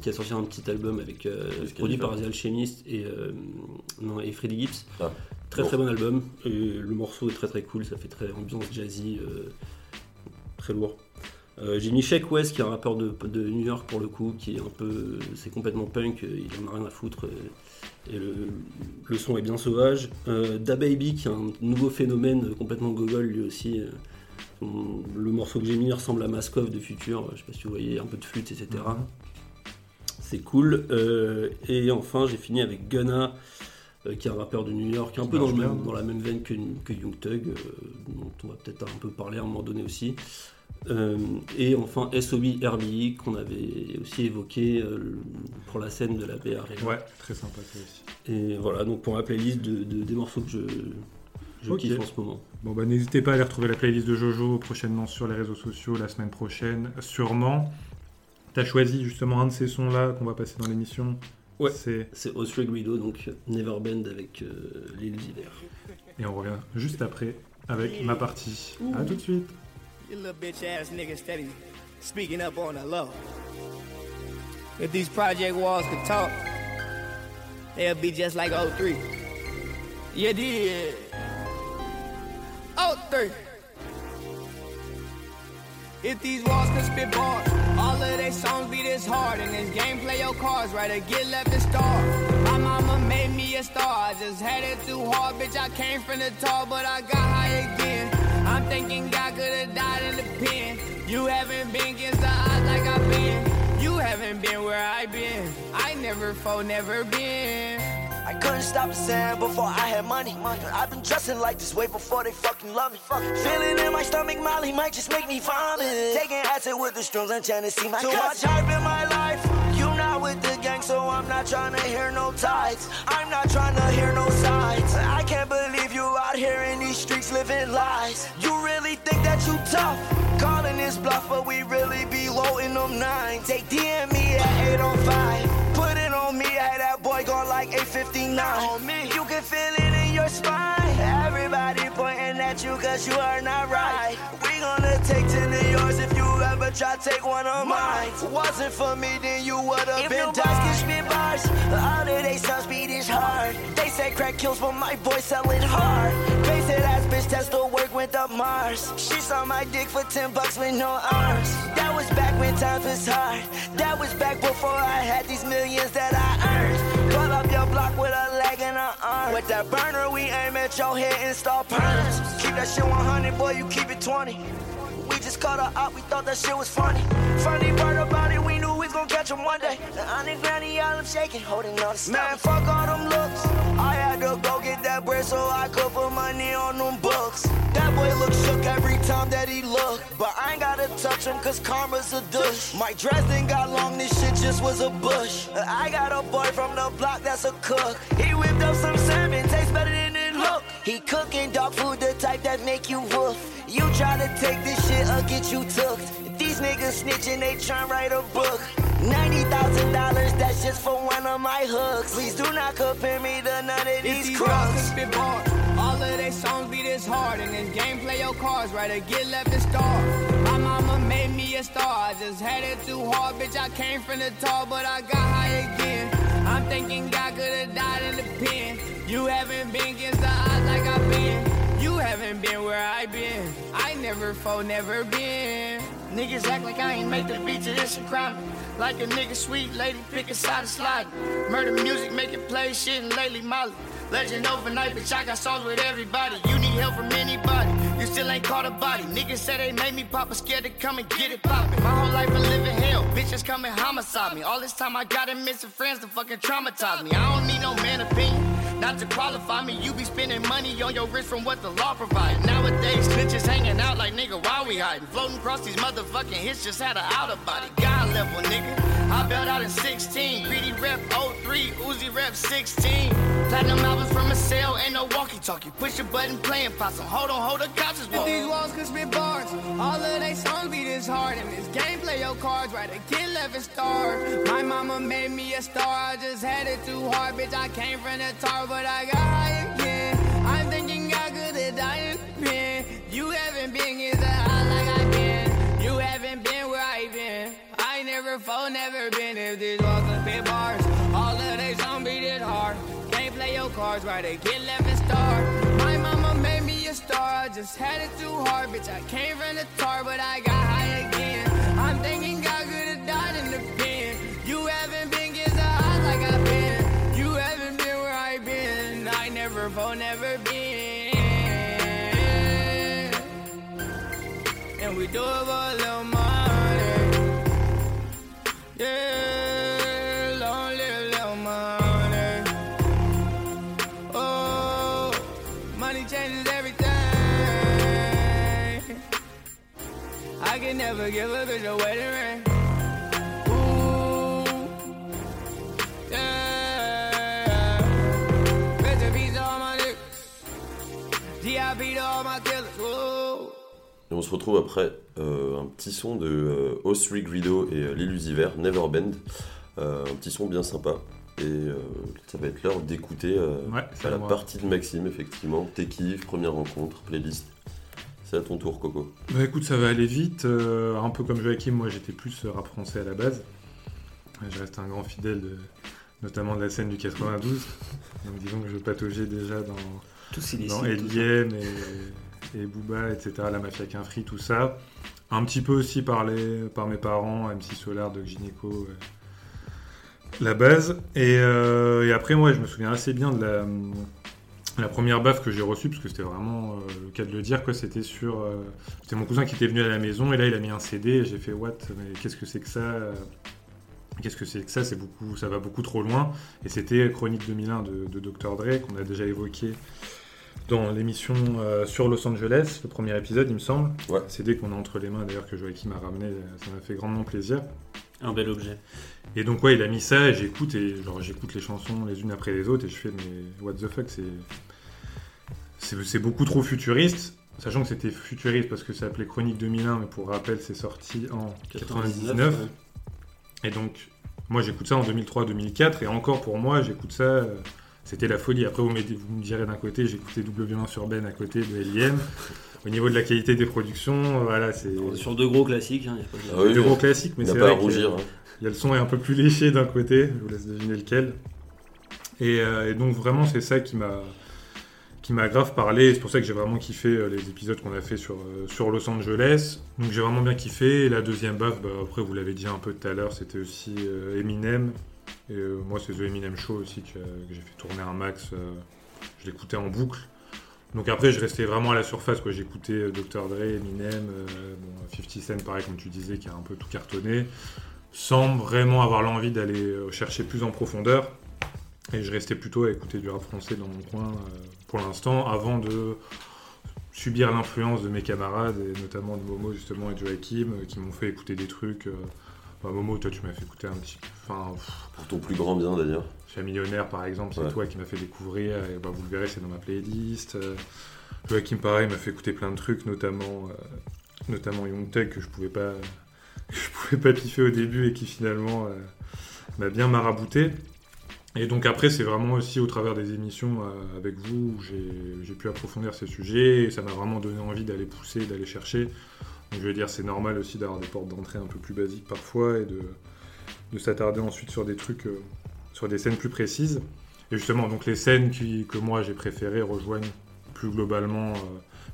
qui a sorti un petit album avec, euh, produit par The Alchemist et, non, et Freddie Gibbs. Ah, très bon. très bon album. Et le morceau est très très cool, ça fait très ambiance jazzy, très lourd. J'ai mis Shake West qui est un rappeur de, de New York pour le coup, qui est un peu, c'est complètement punk, il en a rien à foutre. Et le, le son est bien sauvage. Da Baby qui est un nouveau phénomène complètement gogol lui aussi. Son- le morceau que j'ai mis ressemble à Maskov de Future, je sais pas si vous voyez, un peu de flûte, etc. C'est cool. Euh, et enfin, j'ai fini avec Gunna, euh, qui est un rappeur de New York, un peu dans, le marche même- bien. dans la même veine que, que Young Thug, euh, dont on va peut-être un peu parler à un moment donné aussi. Et enfin, SOB RBI, qu'on avait aussi évoqué pour la scène de la BR. Ouais, très sympa ça aussi. Et voilà, donc pour ma playlist de, de- des morceaux que je, je Ok. kiffe en ce moment. Bon bah n'hésitez pas à aller retrouver la playlist de Jojo prochainement sur les réseaux sociaux la semaine prochaine, sûrement. T'as choisi justement un de ces sons là qu'on va passer dans l'émission. Ouais. C'est C'est Osric Guido, donc Neverbend avec euh, Vert. et on revient juste après avec ma partie. À tout de suite. You little bitch ass nigga steady speaking up on the low. If these project walls could talk, they'll be just like 03. You did. 03. If these walls could spit bars, all of their songs be this hard. In this game, play your cards right or get left and starve. My mama made me a star. I just had it too hard, bitch. I came from the top, but I got high again. I'm thinking God could have died in the pen. You haven't been against the odds like I've been. You haven't been where I've been. I never fall, never been. I couldn't stop the sand before I had money. I've been dressing like this way before they fucking love me. Feeling in my stomach, Molly might just make me vomit. Taking acid with the strings and trying to see my Too much hype in my life. You not with the gang, so I'm not trying to hear no tides. I'm not trying to hear no sides. I can't believe you out here in these streets living lies. You really think that you tough? Calling this bluff, but we really be low in them nines. Take DM me at 805. Put it on me, I had that boy gone like 859. On me, you can feel it in your spine. Everybody pointing at you cause you are not right. We gonna take 10 of yours if you ever try to take one of mine. Wasn't for me, then you would've been died. can spit bars, all of they songs beat is hard. They say crack kills, but my voice selling hard. Face it ass bitch, test to work with the Mars. She saw my dick for 10 bucks with no arms. That was back when times was hard. That was back before I had these millions that I earned. Up your block with a leg and an arm. With that burner, we aim at your head and start perms. Keep that shit 100, boy, you keep it 20. We just caught her out, we thought that shit was funny. Funny part about it, we knew we catch him one day. The granny, all I'm shaking, holding all the stuff. Man, fuck all them looks. I had to go get that bread so I could put money on them books. That boy look shook every time that he look. But I ain't gotta touch him cause karma's a douche. My dress ain't got long, this shit just was a bush. I got a boy from the block that's a cook. He whipped up some salmon, tastes better than look. He cooking dog food, the type that make you woof. You try to take this shit or get you took. These niggas snitching, they try write a book. $90,000, that's just for one of my hooks. Please do not compare me to none of If these these crooks. all of they songs be this hard. And this game play your cards right or get left and star. My mama made me a star. I just had it too hard, bitch. I came from the top, but I got high again. I'm thinking God could have died in the pen. You haven't been against the odds like I've been. You haven't been where I been. I never fall, never been. Niggas act like I ain't make the beat to this a crime. Like a nigga sweet lady, pick a side of slide. Murder music, make it play shit and lately Molly. Legend overnight, bitch, I got songs with everybody. You need help from anybody. You still ain't caught a body. Niggas say they made me pop, but scared to come and get it poppin'. My whole life I live in hell. Bitches come and homicide me. All this time I got them missing friends to fucking traumatize me. I don't need no man opinion. Not to qualify me, you be spending money on your wrist from what the law provides. Nowadays, snitches hanging out like nigga, why we hiding? Floating across these motherfucking hits, just had a outer body. God level, nigga. I bailed out in 16. Greedy rep 03, Uzi rep 16. Platinum albums from a cell, ain't no walkie talkie. Push a button, playing possum. Hold on, hold the couches, If these walls could spit bars, all of they songs be this hard. And this game play your cards right to get left and start. My mama made me a star, I just had it too hard. Bitch, I came from the tar, but I got high again. I'm thinking I could have died pen. You haven't been as high like I've been. You haven't been where I've been. I never fall, never been. If these walls could spit bars, all of they be this hard. Can't play your cards right they get left and start. My mama made me a star, I just had it too hard, bitch. I came from the tar, but I got high again. I'm thinking I never been. And we do it for a little money. Yeah, long live money. Oh, money changes everything. I can never give a bitch a wedding ring. Et on se retrouve après euh, un petit son de euh, Osri Guido et euh, l'Illusiver, Never Bend. Euh, un petit son bien sympa. Et euh, ça va être l'heure d'écouter Ouais, c'est à la partie de Maxime, effectivement. Tes kiffs, première rencontre, playlist? C'est à ton tour, Coco. Bah écoute, ça va aller vite. un peu comme Joachim, moi j'étais plus rap français à la base. Je reste un grand fidèle, de- notamment de la scène du 92. Donc disons que je pataugeais déjà dans, Tous illicite. dans. Eliem et, et Booba, etc., la mafia Quinfri, tout ça. Un petit peu aussi par, les- par mes parents, MC Solar, Doc Gynéco, euh, la base. Et, euh, et après, moi, je me souviens assez bien de la, la première baffe que j'ai reçue, parce que c'était vraiment euh, le cas de le dire, quoi. C'était sur. euh, c'était mon cousin qui était venu à la maison, et là, il a mis un CD, et j'ai fait What? Mais qu'est-ce que c'est que ça? Qu'est-ce que c'est que ça? C'est beaucoup, ça va beaucoup trop loin. Et c'était Chronique 2001 de, de Dr Dre qu'on a déjà évoqué dans l'émission euh, sur Los Angeles, le premier épisode, il me semble. Ouais. Un bel objet. Et donc ouais, il a mis ça et j'écoute et genre j'écoute les chansons les unes après les autres et je fais mais what the fuck c'est c'est c'est beaucoup trop futuriste. Sachant que c'était futuriste parce que ça s'appelait Chronique 2001, mais pour rappel, c'est sorti en 99. ouais. Et donc, moi, j'écoute ça en 2003-2004, et encore pour moi, j'écoute ça, euh, c'était la folie. Après, vous, mettez- vous me direz d'un côté, j'écoutais W1 sur Ben à côté de LIM. Au niveau de la qualité des productions, voilà, c'est sur deux gros classiques. hein, y a pas de- Ah oui, des oui. gros classiques, mais Il c'est pas à vrai que- rougir. hein. il y a le son est un peu plus léché d'un côté, je vous laisse deviner lequel. Et, euh, et donc vraiment c'est ça qui m'a qui m'a grave parlé. C'est pour ça que j'ai vraiment kiffé euh, les épisodes qu'on a fait sur, euh, sur Los Angeles. Donc j'ai vraiment bien kiffé. Et la deuxième baffe, bah, après vous l'avez dit un peu tout à l'heure, c'était aussi euh, Eminem. Et euh, moi c'est The Eminem Show aussi que, j'ai fait tourner un max. euh, je l'écoutais en boucle. Donc après je restais vraiment à la surface. J'écoutais euh, Dr. Dre, Eminem, euh, bon, 50 Cent pareil comme tu disais qui a un peu tout cartonné sans vraiment avoir l'envie d'aller chercher plus en profondeur. Et je restais plutôt à écouter du rap français dans mon coin pour l'instant, avant de subir l'influence de mes camarades, et notamment de Momo justement et de Joachim, qui m'ont fait écouter des trucs. Bah, Momo, toi tu m'as fait écouter un petit peu. Enfin, pff, Pour ton plus grand bien d'ailleurs. chez Millionnaire par exemple, c'est Ouais. toi qui m'as fait découvrir, et bah, vous le verrez, c'est dans ma playlist. Euh, Joachim pareil m'a fait écouter plein de trucs, notamment, euh, notamment Young Thug que je pouvais pas, que je pouvais pas piffer au début et qui finalement euh, m'a bien marabouté. Et donc après, c'est vraiment aussi au travers des émissions euh, avec vous où j'ai j'ai pu approfondir ces sujets et ça m'a vraiment donné envie d'aller pousser, d'aller chercher. Je veux dire, c'est normal aussi d'avoir des portes d'entrée un peu plus basiques parfois et de, de s'attarder ensuite sur des trucs, euh, sur des scènes plus précises. Et justement, donc les scènes que moi j'ai préférées rejoignent plus globalement euh,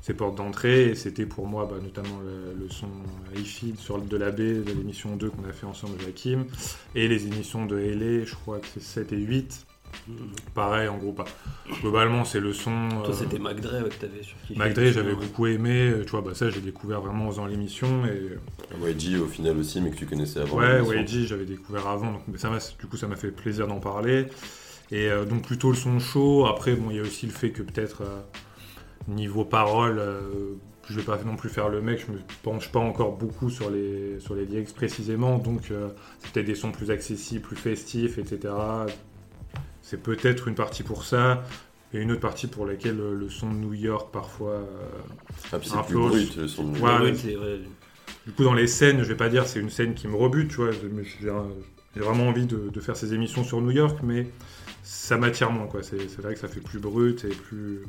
ces portes d'entrée. Et c'était pour moi bah, notamment le, son hi sur de la baie de l'émission 2 qu'on a fait ensemble avec Hakim. Et les émissions de LA, je crois que c'est 7 et 8. Pareil, en gros, pas. Globalement, c'est le son. Toi, euh, c'était McDre ouais, que t'avais sur qui McDre, j'avais beaucoup aimé. euh, Tu vois, bah, ça, j'ai découvert vraiment en faisant l'émission. Et YG au final aussi, mais que tu connaissais avant. Ouais. YG, j'avais découvert avant, donc mais ça m'a- du coup ça m'a fait plaisir d'en parler. Et euh, donc plutôt le son chaud. Après, bon, il y a aussi le fait que peut-être euh, niveau parole, euh, je vais pas non plus faire le mec. Je me penche pas encore beaucoup sur les sur les lyrics précisément, donc euh, c'est peut-être des sons plus accessibles, plus festifs, etc. C'est peut-être une partie pour ça. Et une autre partie pour laquelle euh, le son de New York parfois euh, Ah, c'est plus brut le son de Ouais, Ouais, ouais. c'est vrai. du coup, dans les scènes, je vais pas dire c'est une scène qui me rebute, tu vois. mais J'ai vraiment envie de, de faire ces émissions sur New York, mais ça m'attire moins, quoi. C'est vrai que ça fait plus brut et plus,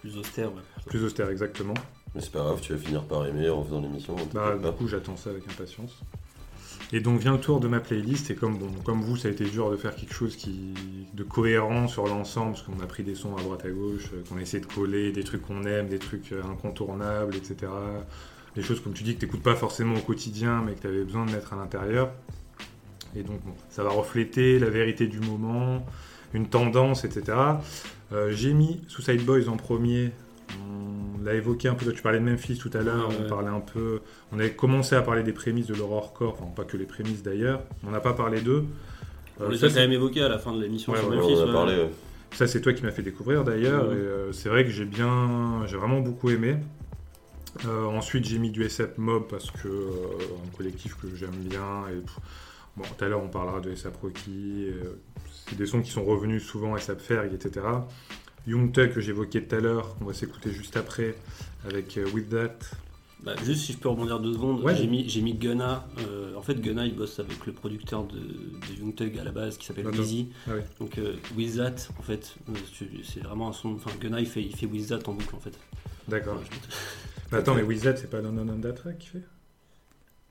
Plus austère, ouais. plus austère, exactement. Mais c'est pas grave, tu vas finir par aimer en faisant l'émission. Bah, du coup, j'attends ça avec impatience. Et donc vient le tour de ma playlist, et comme, bon, comme vous, ça a été dur de faire quelque chose qui, de cohérent sur l'ensemble, parce qu'on a pris des sons à droite à gauche, euh, qu'on a essayé de coller, des trucs qu'on aime, des trucs euh, incontournables, etc. Des choses, comme tu dis, que tu n'écoutes pas forcément au quotidien, mais que tu avais besoin de mettre à l'intérieur. Et donc, ça va refléter la vérité du moment, une tendance, etc. Euh, J'ai mis Suicide Boys en premier. On l'a évoqué un peu, toi tu parlais de Memphis tout à l'heure, Ouais, on ouais. parlait un peu, on avait commencé à parler des prémices de l'horrorcore, enfin pas que les prémices d'ailleurs, on n'a pas parlé d'eux. On Euh, les ça, a quand même évoqués à la fin de l'émission Ouais, sur Memphis. on en a ouais. parlé. ouais. ça, c'est toi qui m'as fait découvrir d'ailleurs, et euh, c'est vrai que j'ai bien, j'ai vraiment beaucoup aimé. Euh, ensuite, j'ai mis du SF Mob parce que euh, un collectif que j'aime bien. Et pff, bon, tout à l'heure, on parlera de SF Rocky. euh, c'est des sons qui sont revenus souvent, SF Ferg, etc. Young Thug que j'évoquais tout à l'heure, qu'on va s'écouter juste après avec euh, With That. Bah, juste si je peux rebondir deux secondes, Ouais. j'ai mis, mis Gunna. euh, en fait, Gunna il bosse avec le producteur de, de Young Thug à la base qui s'appelle. Weezy. Ah oui. Donc, euh, With That, en fait, c'est- vraiment un son. Enfin, Gunna il fait, il fait With That en boucle en fait. D'accord. Ouais, Mais attends, mais With That, c'est pas Non Non Non That qui fait?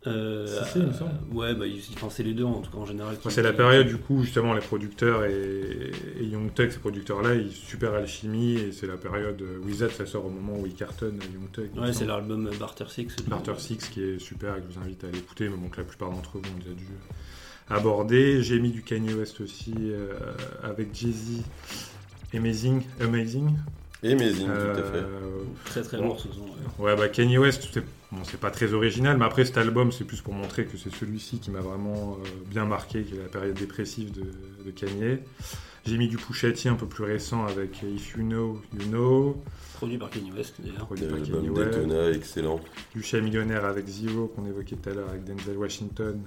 Euh, Si, si, il me semble. ouais, bah, il- enfin, c'est les deux en tout cas en général. Enfin, c'est la période du coup justement les producteurs et, et Young Thug ces producteurs là ils super alchimie et c'est la période euh, Wizard ça sort au moment où il cartonne euh, Young me Ouais, c'est l'album Barter Six. Barter Six qui est super et que je vous invite à l'écouter mais bon que la plupart d'entre vous ont déjà dû aborder j'ai mis du Kanye West aussi euh, avec Jay-Z Amazing Amazing Amazing, tout à fait. Euh, Très très Bon. lourd ce son. ouais. Ouais, bah Kanye West, c'est bon, c'est pas très original, mais après cet album, c'est plus pour montrer que c'est celui-ci qui m'a vraiment euh, bien marqué, qui est la période dépressive de, de Kanye. J'ai mis du Pusha T un peu plus récent avec If You Know, You Know, Produit par Kanye West d'ailleurs. produit par Kanye West. Daytona, excellent. Du Chat Millionnaire avec Zero, qu'on évoquait tout à l'heure avec Denzel Washington.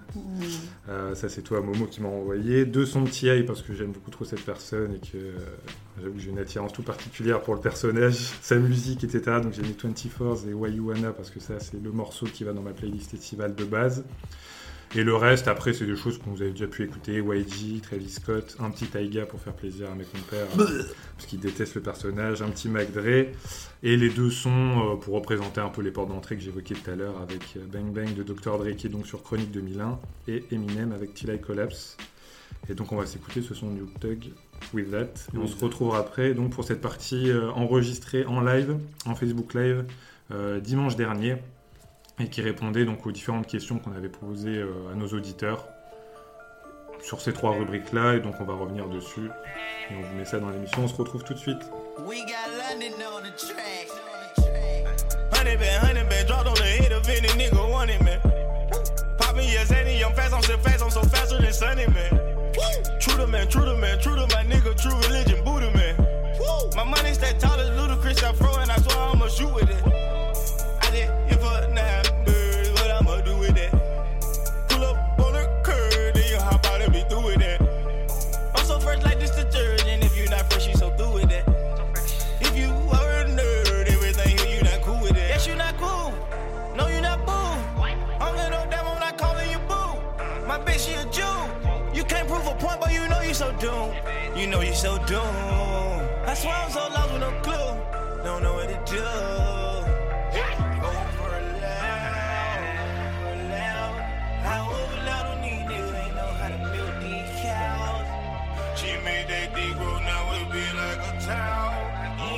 Euh, ça, c'est toi, Momo, qui m'a envoyé. Deux sons de T.I. parce que j'aime beaucoup trop cette personne et que euh, j'avoue que j'ai une attirance toute particulière pour le personnage, sa musique, etc. Donc j'ai mis 24 et Why You Wanna parce que ça, c'est le morceau qui va dans ma playlist estivale de base. Et le reste, après, c'est des choses que vous avez déjà pu écouter. YG, Travis Scott, un petit Taiga pour faire plaisir à mes compères, parce qu'ils détestent le personnage, un petit Mac Dre. Et les deux sons euh, pour représenter un peu les portes d'entrée que j'évoquais tout à l'heure avec euh, Bang Bang de Dr. Dre qui est donc sur Chronique 2001 et Eminem avec Till I Collapse. Et donc on va s'écouter ce son du Tug With That. Et on se retrouvera après donc pour cette partie euh, enregistrée en live, en Facebook Live, dimanche dernier, et qui répondait donc aux différentes questions qu'on avait posées euh, à nos auditeurs sur ces trois rubriques-là. Et donc on va revenir dessus. Et on vous met ça dans l'émission. On se retrouve tout de suite. We got London on the track. Honey been, honey been, dropped on the hit of any nigga want it, man. Poppin' yes, any, I'm fast, I'm so fast, I'm so faster than Sunny, man. True to man, true to man, true to my nigga, true religion, Buddha, man. My money stay tall as ludicrous, I throw and I swear I'ma shoot with it. Doomed. That's why I'm so lost with no clue. Don't know what to do. Go for a loud, for a loud. I over loud on these niggas, ain't know how to build these cows. She made that dick grow, now it be like a town.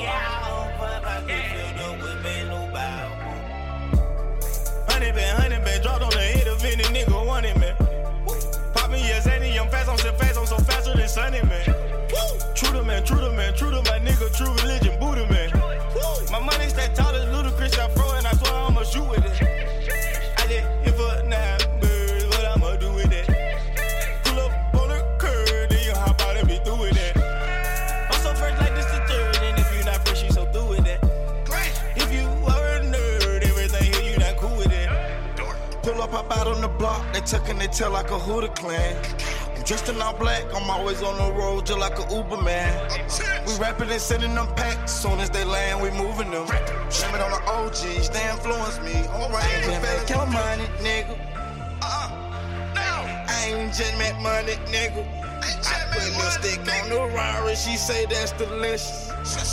Yeah, but I get filled up with bad no bow. Honey been, honey been, dropped on the hit of any nigga want it, man. Poppin' yes, any, I'm fast, I'm so fast, I'm so faster than Sunny, man. True to man, true to my nigga, true religion, Buddha, man. My money stay tall as ludicrous, I throw and I swear I'ma shoot with it. I did it for nine birds, what I'ma do with it? Pull up on the curb, then you hop out and be through with it. I'm so fresh like this detergent, if you not fresh, you so through with it. If you are a nerd, everything here you not cool with it. Pull up, hop out on the block, they tucking their tail like a Hooter clan. Dressed in all black, I'm always on the road just like a Uber man. We rapping and sending them packs, soon as they land, we moving them. Shame it on the OGs, they influence me. Range, and make your money, nigga. I ain't just make money, nigga. I put lipstick on the Rari, she say that's delicious.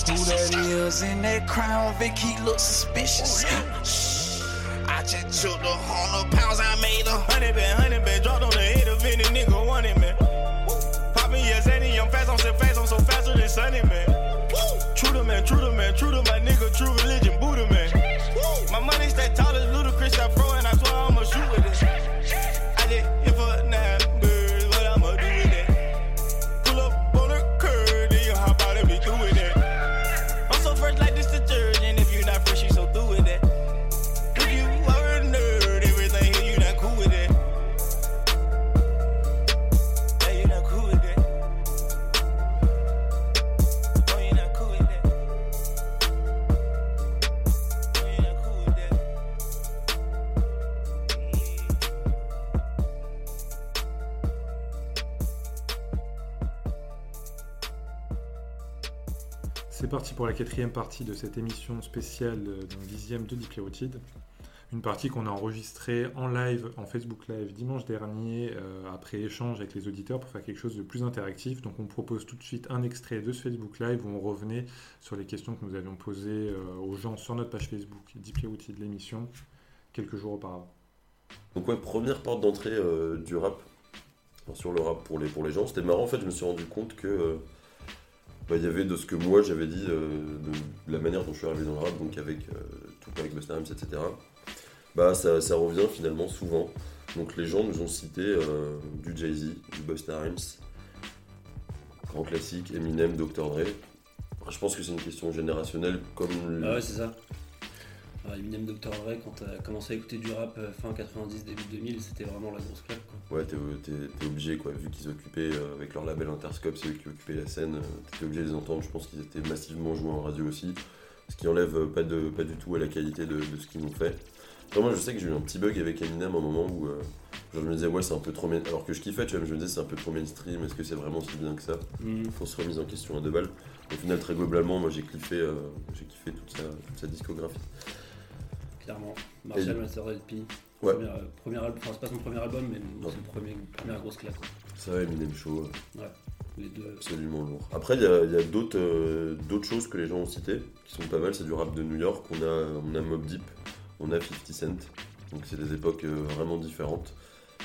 Who that is in that crown, Vic, he look suspicious. Oh, I just took the hundred pounds, I made a hundred been, hundred been, dropped on the head of any nigga man, true to man, true to my nigga, true religion, la quatrième partie de cette émission spéciale euh, d'un dixième de Dipléotide. Une partie qu'on a enregistrée en live, en Facebook Live, dimanche dernier, euh, après échange avec les auditeurs pour faire quelque chose de plus interactif. Donc on propose tout de suite un extrait de ce Facebook Live où on revenait sur les questions que nous avions posées euh, aux gens sur notre page Facebook, Dipléotide l'émission, quelques jours auparavant. Donc ouais, première porte d'entrée du rap, sur le rap pour les, pour les gens. C'était marrant en fait, je me suis rendu compte que bah, il y avait de ce que moi j'avais dit, euh, de la manière dont je suis arrivé dans le rap, donc avec euh, tout avec Busta Rhymes, etc. Bah ça, ça revient finalement souvent. Donc les gens nous ont cité euh, du Jay-Z, du Busta Rhymes, grand classique, Eminem, Dr. Dre. Je pense que c'est une question générationnelle comme Ah ouais, c'est ça. Alors, Eminem Dr. Dre, quand t'as commencé à écouter du rap euh, fin 90, début 2000, c'était vraiment la grosse claque. Quoi. Ouais, t'es, t'es obligé, quoi. Vu qu'ils occupaient, euh, avec leur label Interscope, c'est eux qui occupaient la scène, euh, t'étais obligé de les entendre. Je pense qu'ils étaient massivement joués en radio aussi. Ce qui enlève euh, pas, de, pas du tout à la qualité de, de ce qu'ils nous fait. Enfin, moi, je sais que j'ai eu un petit bug avec Eminem à un moment où euh, genre, je me disais, ouais, c'est un peu trop. main- Alors que je kiffais, tu vois, je me disais, c'est un peu trop mainstream. Est-ce que c'est vraiment si bien que ça? Mhm. Faut se remise en question à deux balles. Au final, très globalement, moi, j'ai kiffé, euh, j'ai kiffé toute, sa, toute sa discographie. Clairement. Marshall Master LP. Ouais. Premier, euh, premier album, enfin, c'est pas son premier album, mais c'est le premier, première grosse claque. Ça, Eminem Show, Ouais, les deux. absolument lourd. Après, il y a, il y a d'autres euh, d'autres choses que les gens ont citées, qui sont pas mal. C'est du rap de New York. On a, on a Mob Deep, on a 50 Cent. Donc, c'est des époques euh, vraiment différentes.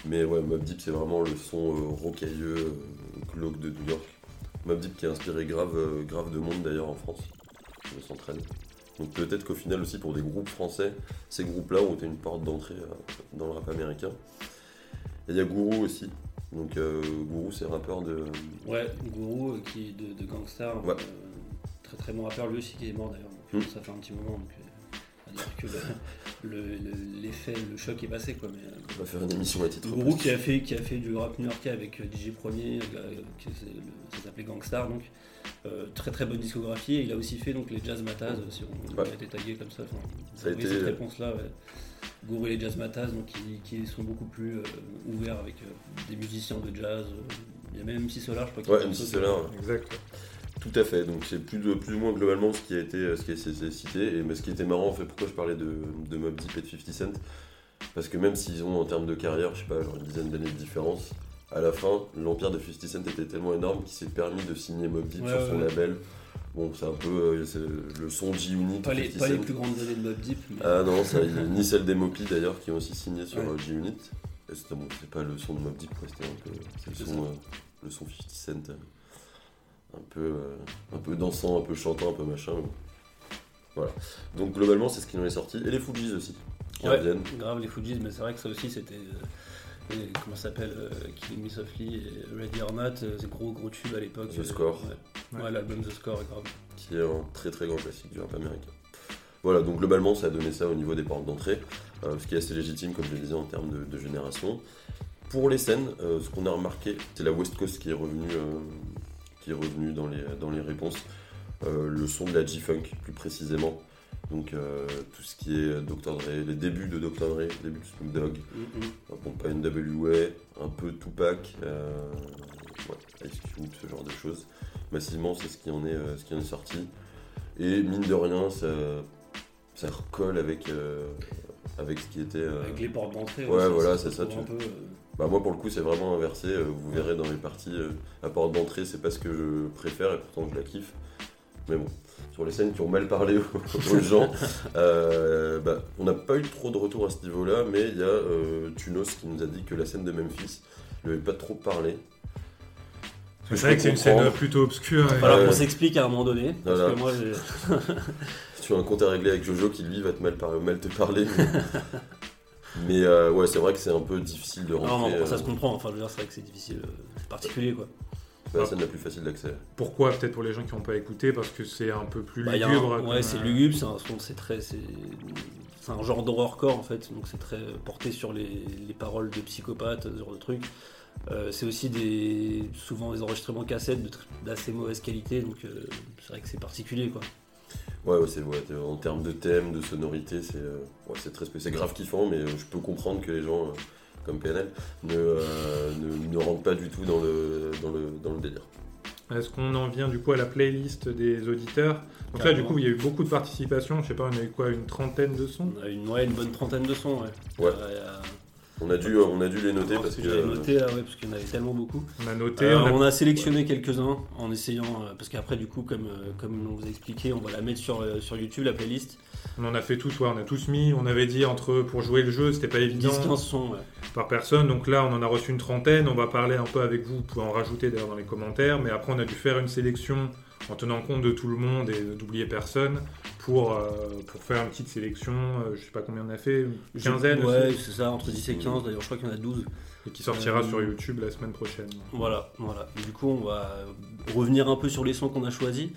Mais ouais, Mob Deep, c'est vraiment le son rocailleux, glauque de New York. Mob Deep qui a inspiré grave, grave de monde d'ailleurs en France, le s'entraîne. Donc peut-être qu'au final aussi pour des groupes français, ces groupes-là ont été une porte d'entrée euh, dans le rap américain. Et il y a Guru aussi. Donc euh, Guru c'est rappeur de... Ouais, Guru euh, qui est de, de Gangstar, Ouais. euh, très très bon rappeur, lui aussi qui est mort d'ailleurs. Hmm. Ça fait un petit moment, donc euh, va dire que le- le- le- l'effet, le, choc est passé quoi. Mais, On va faire une émission à titre Guru qui a fait qui a fait du rap new-yorkais avec DJ Premier, qui ça s'appelait Gangstar donc. Euh, très très bonne discographie et il a aussi fait donc les Jazz Matas euh, si on Ouais. a été tagué comme ça. enfin, Ça a été- cette réponse là. Guru et les Jazz Matas donc qui, qui sont beaucoup plus euh, ouverts avec euh, des musiciens de jazz. euh, il y a même MC Solar je crois. Ouais, MC Solar, euh, ouais. Exact. Tout à fait, donc c'est plus, de- plus ou moins globalement ce qui a été, ce qui a été cité. Et mais ce qui était marrant, en fait, pourquoi je parlais de, de Mob Deep et de 50 Cent? Parce que même s'ils ont en termes de carrière, je sais pas, genre une dizaine d'années de différence, à la fin, l'empire de 50 Cent était tellement énorme qu'il s'est permis de signer Mob Deep Ouais, sur son ouais. label. Bon, c'est un peu euh, le son G-Unit. Pas les, 50 pas les plus grandes années de Mob Deep. mais- Ah non, ça, ni celle des Motley d'ailleurs qui ont aussi signé sur Ouais. G-Unit. Et c'était bon, c'est pas le son de Mob Deep, quoi, c'était un peu. Le son, euh, le son 50 Cent. euh, un peu, euh, un peu dansant, un peu chantant, un peu machin. mais. Voilà. Donc globalement, c'est ce qui nous est sorti. Et les Fujis aussi, qui reviennent. grave les Fujis, mais c'est vrai que ça aussi c'était. Comment ça s'appelle euh, Killing Me Softly et Ready or Not, euh, c'est gros gros tube à l'époque. The euh, Score. Ouais, Ouais, l'album The Score est grave. qui est un très très grand classique du rap américain. Voilà, donc globalement ça a donné ça au niveau des portes d'entrée, euh, ce qui est assez légitime comme je le disais en termes de, de génération. Pour les scènes, euh, ce qu'on a remarqué, c'est la West Coast qui est revenue, euh, qui est revenue dans, les, dans les réponses. Euh, le son de la G-Funk plus précisément. Donc euh, tout ce qui est Dr. Dre, les débuts de Dr. Dre, les débuts de Snoop Dogg, Mm, un NWA, un peu Tupac, euh, ouais, Ice Cube, ce genre de choses. Massivement, c'est ce qui en est, euh, ce qui en est sorti. Et mine de rien, ça, ça recolle avec, avec ce qui était. Avec les portes d'entrée. Ouais, voilà, c'est ça. Tu... retrouve un peu, Bah, moi, pour le coup, c'est vraiment inversé. Vous verrez dans les parties, la porte d'entrée, c'est pas ce que je préfère et pourtant je la kiffe. Mais bon, sur les scènes qui ont mal parlé aux, aux gens, euh, bah, on n'a pas eu trop de retour à ce niveau-là, mais il y a euh, Tunos qui nous a dit que la scène de Memphis lui avait pas trop parlé. Ce C'est vrai que c'est une scène plutôt obscure. et- Alors qu'on s'explique à un moment donné, parce Voilà. que moi j'ai- Tu as un compte à régler avec Jojo qui lui va te mal, par- mal te parler. Mais, mais, euh, ouais, c'est vrai que c'est un peu difficile de rentrer. non, ça euh, se comprend, enfin je veux dire, c'est vrai que c'est difficile, euh, c'est particulier quoi. C'est la plus facile d'accès. Pourquoi Peut-être pour les gens qui n'ont pas écouté, parce que c'est un peu plus Bah, un- lugubre. ouais, c'est euh, lugubre, c'est un son, c'est très. C'est c'est un genre d'horrorcore en fait, donc c'est très porté sur les, les paroles de psychopathes, ce genre de trucs. Euh, c'est aussi des, souvent des enregistrements cassettes d'assez mauvaise qualité, donc euh, c'est vrai que c'est particulier quoi. Ouais, ouais, c'est ouais, t'es- en termes de thème, de sonorité, c'est euh, ouais, c'est très c'est grave kiffant, mais je peux comprendre que les gens euh, comme PNL ne, euh, ne, ne rentrent pas du tout dans le, dans le, dans le délire. Est-ce qu'on en vient du coup à la playlist des auditeurs? Donc là, Carrément. du coup, il y a eu beaucoup de participation. Je sais pas, on a eu quoi, une trentaine de sons? On a une, ouais, une bonne trentaine de sons, ouais. Ouais. Euh, On a dû, on a dû les noter alors, parce ce que. euh, noté là, ouais, parce qu'il y en avait tellement beaucoup. On a noté. Euh, on a- on a sélectionné quelques-uns en essayant, euh, parce qu'après du coup, comme, euh, comme on vous a expliqué, on va la mettre sur, euh, sur YouTube, la playlist. On en a fait tous, ouais, on a tous mis. On avait dit entre pour jouer le jeu, c'était pas évident 10-15 sons, ouais. par personne. Donc là, on en a reçu une trentaine. On va parler un peu avec vous. Vous pouvez en rajouter d'ailleurs dans les commentaires. Mais après, on a dû faire une sélection en tenant compte de tout le monde et d'oublier personne pour, euh, pour faire une petite sélection. Euh, je sais pas combien on a fait, une quinzaine Ouais, aussi, c'est ça, entre 10 et 15, d'ailleurs je crois qu'il y en a 12. et qui sortira Euh, sur YouTube la semaine prochaine. Voilà, voilà. Du coup, on va revenir un peu sur les sons qu'on a choisis.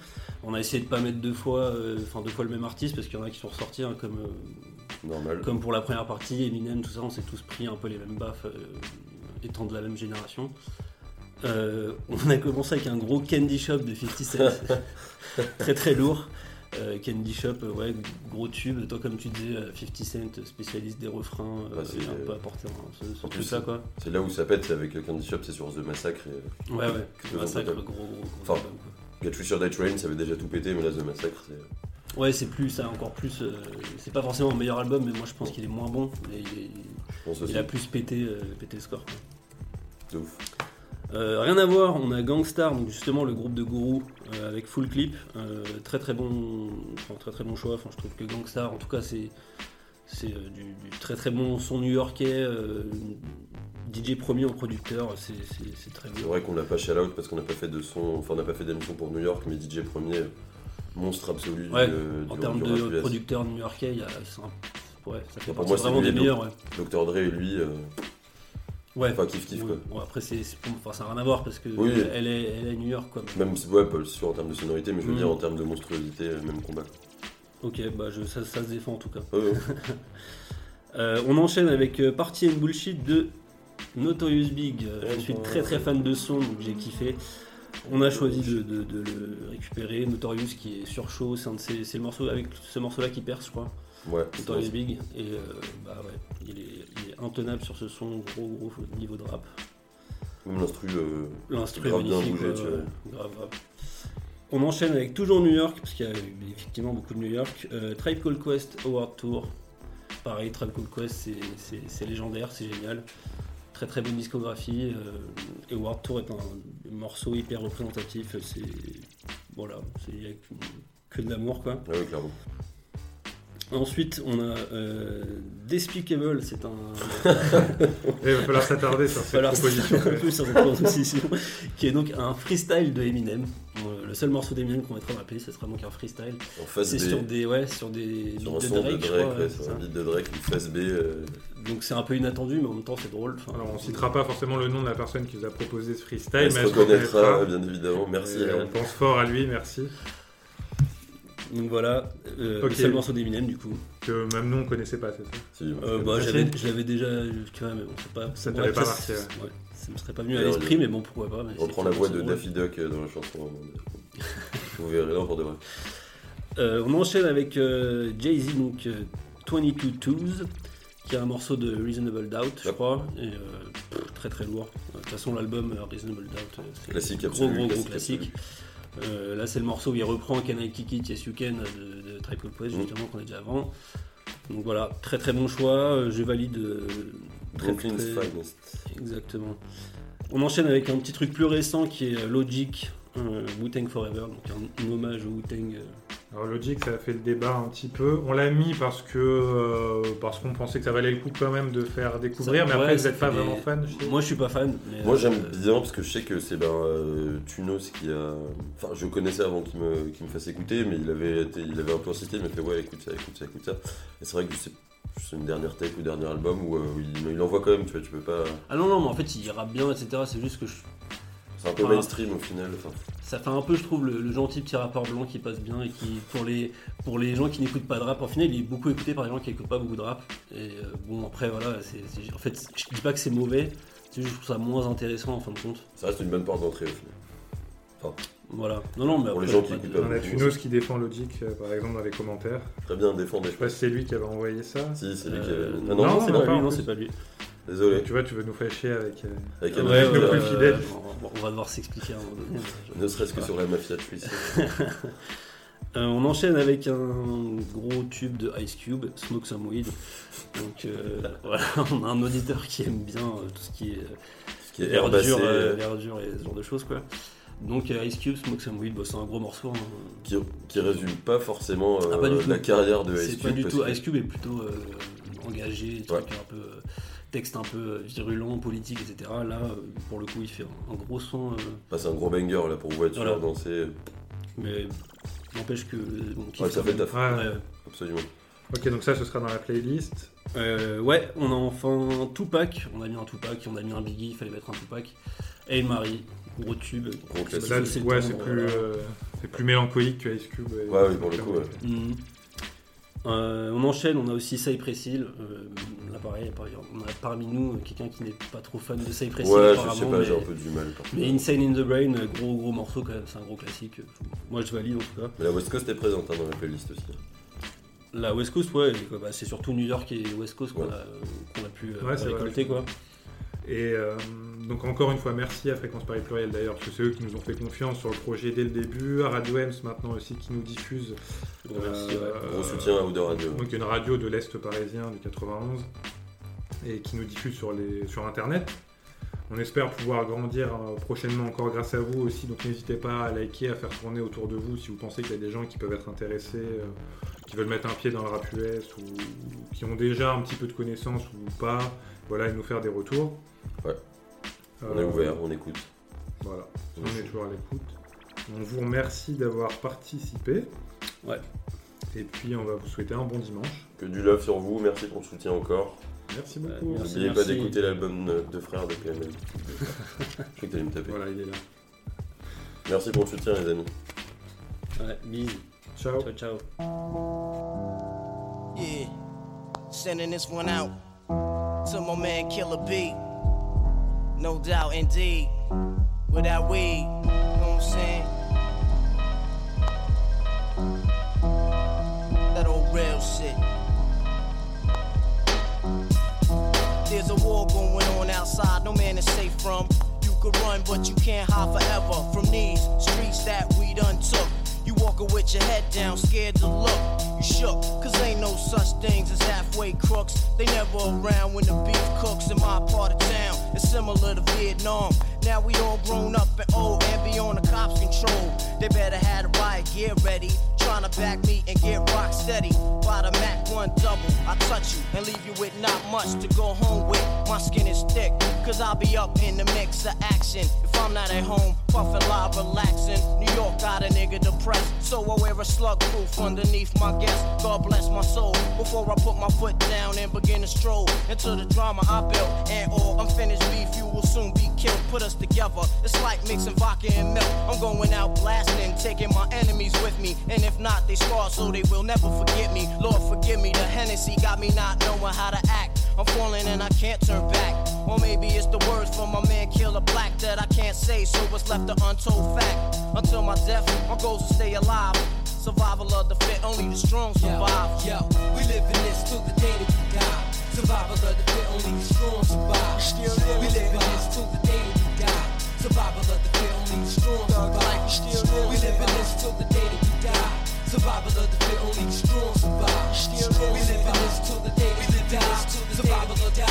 On a essayé de pas mettre deux fois, euh, enfin deux fois le même artiste parce qu'il y en a qui sont ressortis hein, comme, euh, normal. comme pour la première partie, Eminem, tout ça, on s'est tous pris un peu les mêmes baffes euh, étant de la même génération. Euh, on a commencé avec un gros Candy Shop de 50 Cent, très très lourd. Euh, Candy Shop, euh, ouais, gros tube. Toi, comme tu disais, euh, 50 Cent, spécialiste des refrains, Bah, c'est- un peu apporté hein, plus, truc-là, quoi. C'est là où ça pète, c'est avec Candy Shop, c'est sur The Massacre. Et... Ouais, ouais, The massacre, gros, gros, gros Enfin, album, quoi. Get or Die Train, ça avait déjà tout pété, mais là, The Massacre, c'est. Ouais, c'est plus, ça encore plus. euh, c'est pas forcément le meilleur album, mais moi je pense qu'il est moins bon. Mais il est, a plus pété, euh, pété le score. quoi. De ouf. Euh, rien à voir, on a Gangstar, donc justement le groupe de gourou euh, avec full clip. Euh, très très bon, enfin, très très bon choix. Enfin, je trouve que Gangstar, en tout cas, c'est c'est du, du très très bon son new-yorkais. DJ premier en producteur, c'est c'est- c'est très C'est bien. vrai qu'on l'a pas shout out parce qu'on n'a pas fait de son, enfin on n'a pas fait d'émission pour New York, mais DJ premier, monstre absolu Ouais, en du- termes de US. producteur new-yorkais, il y a c'est un- ouais, ça fait partie c'est vraiment des meilleurs. Ouais. Dr. Dre et lui, Ouais. Enfin, kiff kiff Ouais. quoi. Bon, après, c'est enfin, ça n'a rien à voir parce que Oui. elle, est, elle est à New York. Quoi. Même si, ouais, pas sûr en termes de sonorité, mais je veux Mm. dire en termes de monstruosité, euh, même combat. Ok, bah je, ça, ça se défend en tout cas. Euh, on enchaîne avec euh, Party and Bullshit de Notorious Big. Euh, je suis très très fan de son, donc j'ai kiffé. On a choisi de, de- de le récupérer. Notorious qui est sur chaud, c'est un de ses- c'est le morceau avec ce morceau-là qui perce, je crois. Ouais, Notorious c'est- Big. Et euh, bah ouais, il est, il est intenable sur ce son, gros gros niveau de rap. Même l'instru, euh, L'instru est magnifique. bougé, tu vois. grave, grave. On enchaîne avec toujours New York, parce qu'il y a effectivement beaucoup de New York. Euh, Tribe Called Quest Award Tour. Pareil, Tribe Called Quest, c'est- c'est c'est légendaire, c'est génial. Très très bonne discographie. et Award Tour est un morceau hyper représentatif. C'est. Voilà, c'est- il y a que- de l'amour quoi. Ah oui, clairement. Ensuite, on a euh, Despicable, c'est un. Il va falloir s'attarder sur cette proposition. un peu sur cette proposition, qui est donc un freestyle de Eminem. Le seul morceau d'Eminem qu'on mettra dans la playlist, ce sera donc un freestyle. En face C'est B, sur des, ouais, sur des sur un de son Drake, de je Drake, crois, ouais, sur c'est un beat de Drake, une face B. euh, Donc c'est un peu inattendu, mais en même temps c'est drôle. Enfin, Alors, on citera pas forcément le nom de la personne qui vous a proposé ce freestyle, elle se mais elle se reconnaîtra, bien évidemment. Merci. Et on pense fort à lui, merci. Donc voilà, euh, Ok. le seul morceau d'Eminem du coup. Que même nous on connaissait pas, c'est ça Si, Euh, bah, je l'avais déjà, tu vois, mais bon, c'est pas. Ça ouais, t'avait pas ça, marqué, c'est- ouais. ouais, ça me serait pas venu à l'esprit, mais bon, pourquoi pas. mais On reprend la voix de. Daffy Duck euh, dans la chanson. hein. Vous verrez là pour de vrai. Euh, on enchaîne avec euh, Jay-Z, donc euh, 22 Twos, qui est un morceau de Reasonable Doubt, je crois, et euh, pff, très très lourd. Euh, De toute façon, l'album euh, Reasonable Doubt, euh, c'est Classique gros absolu, gros gros classique classique. Euh, là, c'est le morceau où il reprend Can I Kick It, Yes You Can de, de Called Quest, Mm. justement, qu'on a déjà avant. Donc voilà, très très bon choix, euh, je valide. euh, très, Brooklyn's très- Finest. Exactement. On enchaîne avec un petit truc plus récent qui est Logic, euh, Wu-Tang Forever, donc un, un hommage au Wu-Tang. Euh, Alors Logic, ça a fait le débat un petit peu. On l'a mis parce que euh, parce qu'on pensait que ça valait le coup quand même de faire découvrir, Ça- mais ouais, après vous ça n'êtes pas vraiment fan. je sais. Moi, je suis pas fan. mais, Moi euh, j'aime bien parce que je sais que c'est ben, euh, Tunos qui a. Enfin, je connaissais avant qu'il me, qu'il me fasse écouter, mais il avait, été, il avait un peu insisté, il m'a fait ouais, écoute ça, écoute ça, écoute ça. Et c'est vrai que c'est c'est une dernière tape ou dernier album où euh, il, il envoie quand même, tu vois, tu peux pas. Ah non, non, mais en fait, il rappe bien, etc. C'est juste que je- C'est un peu Enfin, mainstream au final. enfin. ça fait un peu, je trouve, le, le gentil petit rappeur blanc qui passe bien et qui, pour les, pour les gens qui n'écoutent pas de rap, en final, il est beaucoup écouté par les gens qui n'écoutent pas beaucoup de rap. Et euh, bon, après, voilà, c'est, en fait, je dis pas que c'est mauvais, c'est juste que je trouve ça moins intéressant en fin de compte. Ça reste une bonne porte d'entrée au final. Voilà. Non, non, mais Pour les après, gens qui écoutent pas On a Tunos qui défend Logic, euh, par exemple, dans les commentaires. Très bien défendu. Je sais pas si c'est lui qui avait envoyé ça. Si, c'est lui qui Euh, avait. Ah non, non, c'est non, pas pas lui, en non, plus. c'est pas lui. Désolé. Tu vois, tu veux nous avec. euh, Avec un ouais, nos plus euh, fidèles. on, on va devoir s'expliquer à un moment donné. Ne serait-ce que sur la mafia de Suisse. Euh, on enchaîne avec un gros tube de Ice Cube, Smoke Some Weed. Donc euh, voilà, on a un auditeur qui aime bien euh, tout ce qui est Ce qui est l'air herbacé, dur, l'air dur et ce genre de choses quoi. Donc euh, Ice Cube, Smoke Some Weed, bah, c'est un gros morceau. hein. qui, qui résume pas forcément euh, Ah, pas du tout. la carrière de Ice C'est Cube. pas du tout. que- Ice Cube est plutôt euh, engagé, truc Ouais. un peu euh, texte un peu euh, virulent, politique, etc. Là, euh, pour le coup, il fait un, un gros son, euh, Bah, c'est un gros banger là pour voiture, Voilà. danser. mais n'empêche que Ouais, ça fait le taf. Ouais. Ouais. Absolument. Ok, donc ça, ce sera dans la playlist. Euh, ouais, on a enfin un Tupac, on a mis un Tupac, on a mis un Biggie, il fallait mettre un Tupac. Et Marie, gros tube. Gros C'est ouais, le c'est plus, voilà. euh, c'est plus mélancolique que Ice Cube. et- Ouais, oui, pour le coup, ouais. Mhm. Euh, on enchaîne, on a aussi Cypress Hill. Euh, là, pareil, on a parmi nous euh, quelqu'un qui n'est pas trop fan de Cypress Hill. Ouais, je sais apparemment, pas, j'ai mais- un peu du mal. Mais. Insane in the Brain, gros gros morceau quand même, c'est un gros classique. Moi je valide en tout cas. Mais la West Coast est présente hein, dans la playlist aussi. La West Coast, ouais, bah, c'est surtout New York et West Coast qu'on Ouais. a, qu'on a pu Ouais, c'est vrai, récolter quoi. Et euh, donc encore une fois, merci à Fréquence Paris Pluriel d'ailleurs, parce que c'est eux qui nous ont fait confiance sur le projet dès le début, à Radio Ems maintenant aussi qui nous diffuse. Merci, ouais. Gros soutien à Outer Radio. Donc une radio de l'Est parisien du 91. et qui nous diffusent sur, les, sur Internet. On espère pouvoir grandir euh, prochainement encore grâce à vous aussi, donc n'hésitez pas à liker, à faire tourner autour de vous si vous pensez qu'il y a des gens qui peuvent être intéressés, euh, qui veulent mettre un pied dans le rap US ou qui ont déjà un petit peu de connaissances ou pas, voilà, et nous faire des retours. Ouais. On est Euh, ouvert, on écoute. Voilà, on est toujours à l'écoute. On vous remercie d'avoir participé. Ouais. Et puis on va vous souhaiter un bon dimanche. Que du love sur vous, merci pour le soutien encore. Merci beaucoup. merci. N'oubliez pas d'écouter l'album de de frères de PML. Je crois que t'allais me taper. Voilà, il est là. Merci pour le soutien les amis. Ouais, bisous. Ciao. Ciao, ciao. Yeah, sending this one out to my man Killer B. No doubt, indeed. Without weed, you know what I'm saying? That old real shit. There's a war going on outside, no man is safe from. You could run, but you can't hide forever from these streets that we done took. You walking with your head down, scared to look. You shook, cause ain't no such things as halfway crooks. They never around when the beef cooks in my part of town. It's similar to Vietnam. Now we all grown up and old and be on the cops' control. They better have the riot gear ready. Trying to back me and get rock steady. By the Mac 1 double, I touch you and leave you with not much to go home with. My skin is thick, cause I'll be up in the mix of action. If I'm not at home, puffin' live, relaxing. New York got a nigga depressed, so I wear a slug proof underneath my guest. God bless my soul before I put my foot down and begin to stroll into the drama I built. And all unfinished beef, you will soon be killed. Put us together, it's like mixing vodka and milk. I'm going out blasting, taking my enemies with me. And if not, they scar so they will never forget me. Lord, forgive me, the Hennessy got me not knowing how to act. I'm falling and I can't turn back. Or maybe it's the words from my man Killer Black that I can't say, so what's left an untold fact. Until my death, my goals to stay alive. Survival of the fit, only the strong survive. Yo, we live in this till the day that we die. Survival of the fit, only the strong survive. We live in this till the day that we die. Survival of the fit, only the strong survive. We live in this till the day that we die. Survival of the fit, only the strong survive. We live in this till the day that we die. Of the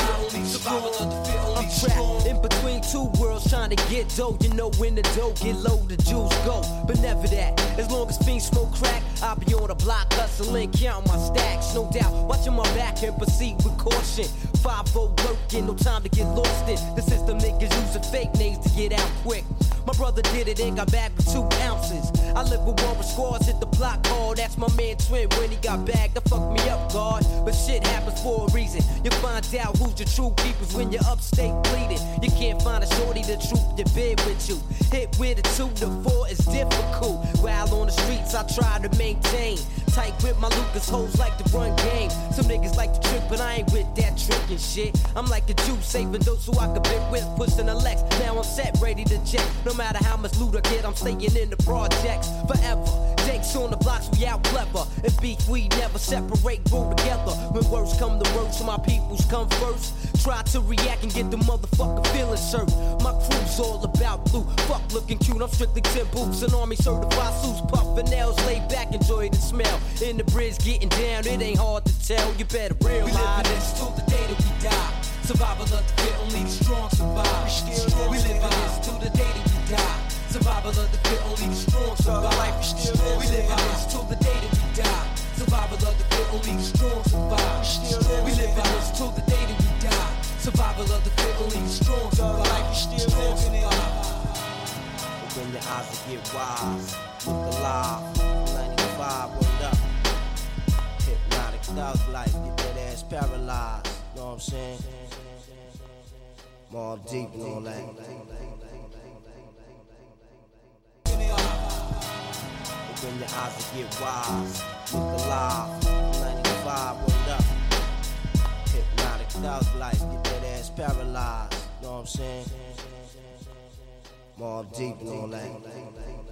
I'm trapped in between two worlds trying to get dough. You know when the dough get low, the jewels go. But never that. As long as fiends smoke crack, I'll be on the block hustling, counting my stacks. No doubt, watching my back and proceed with caution. 5 working, no time to get lost in. The system niggas using fake names to get out quick. My brother did it and got back with two ounces. I live with one with scores, hit the block hard. That's my man Twin when he got bagged. That fucked me up, God. But shit happens for a reason. You find out who's the true keepers when you're upstate bleeding. You can't find a shorty to troop your bed with you. Hit with a two to four is difficult. While on the streets, I try to maintain. Tight with my Lucas hoes like to run game. Some niggas like to trick, but I ain't with that tricking shit. I'm like a Jew saving those who I could bit with, pushing the Lex. Now I'm set, ready to check. No matter how much loot I get, I'm staying in the projects forever. On the blocks, we out clever. And beef, we never separate, grow together. When words come to words, my peoples come first. Try to react and get the motherfucker feeling hurt. My crew's all about blue. Fuck looking cute, I'm strictly 10 boots and army certified suits. Puffin' nails, lay back, enjoy the smell. In the bridge, getting down, it ain't hard to tell. You better realize. We live in this till the day that we die. Survival of the fit, only the strong survive. We live in this till the day that we die. Survival of the fit, only the strong survive. We live this till the day that we die. Survival of the fit, only the strong survive. We live this till the day that we die. Survival of the fit, only the strong survive. Strong survive. Open your eyes to get wise. Look alive. 95, word up. Hypnotic thug life, get that ass paralyzed. Know what I'm saying? More deep and all that. Open your eyes will get wise. Look alive. 95, word up. Hypnotic thug life, get that ass paralyzed. Know what I'm saying? More deep all that.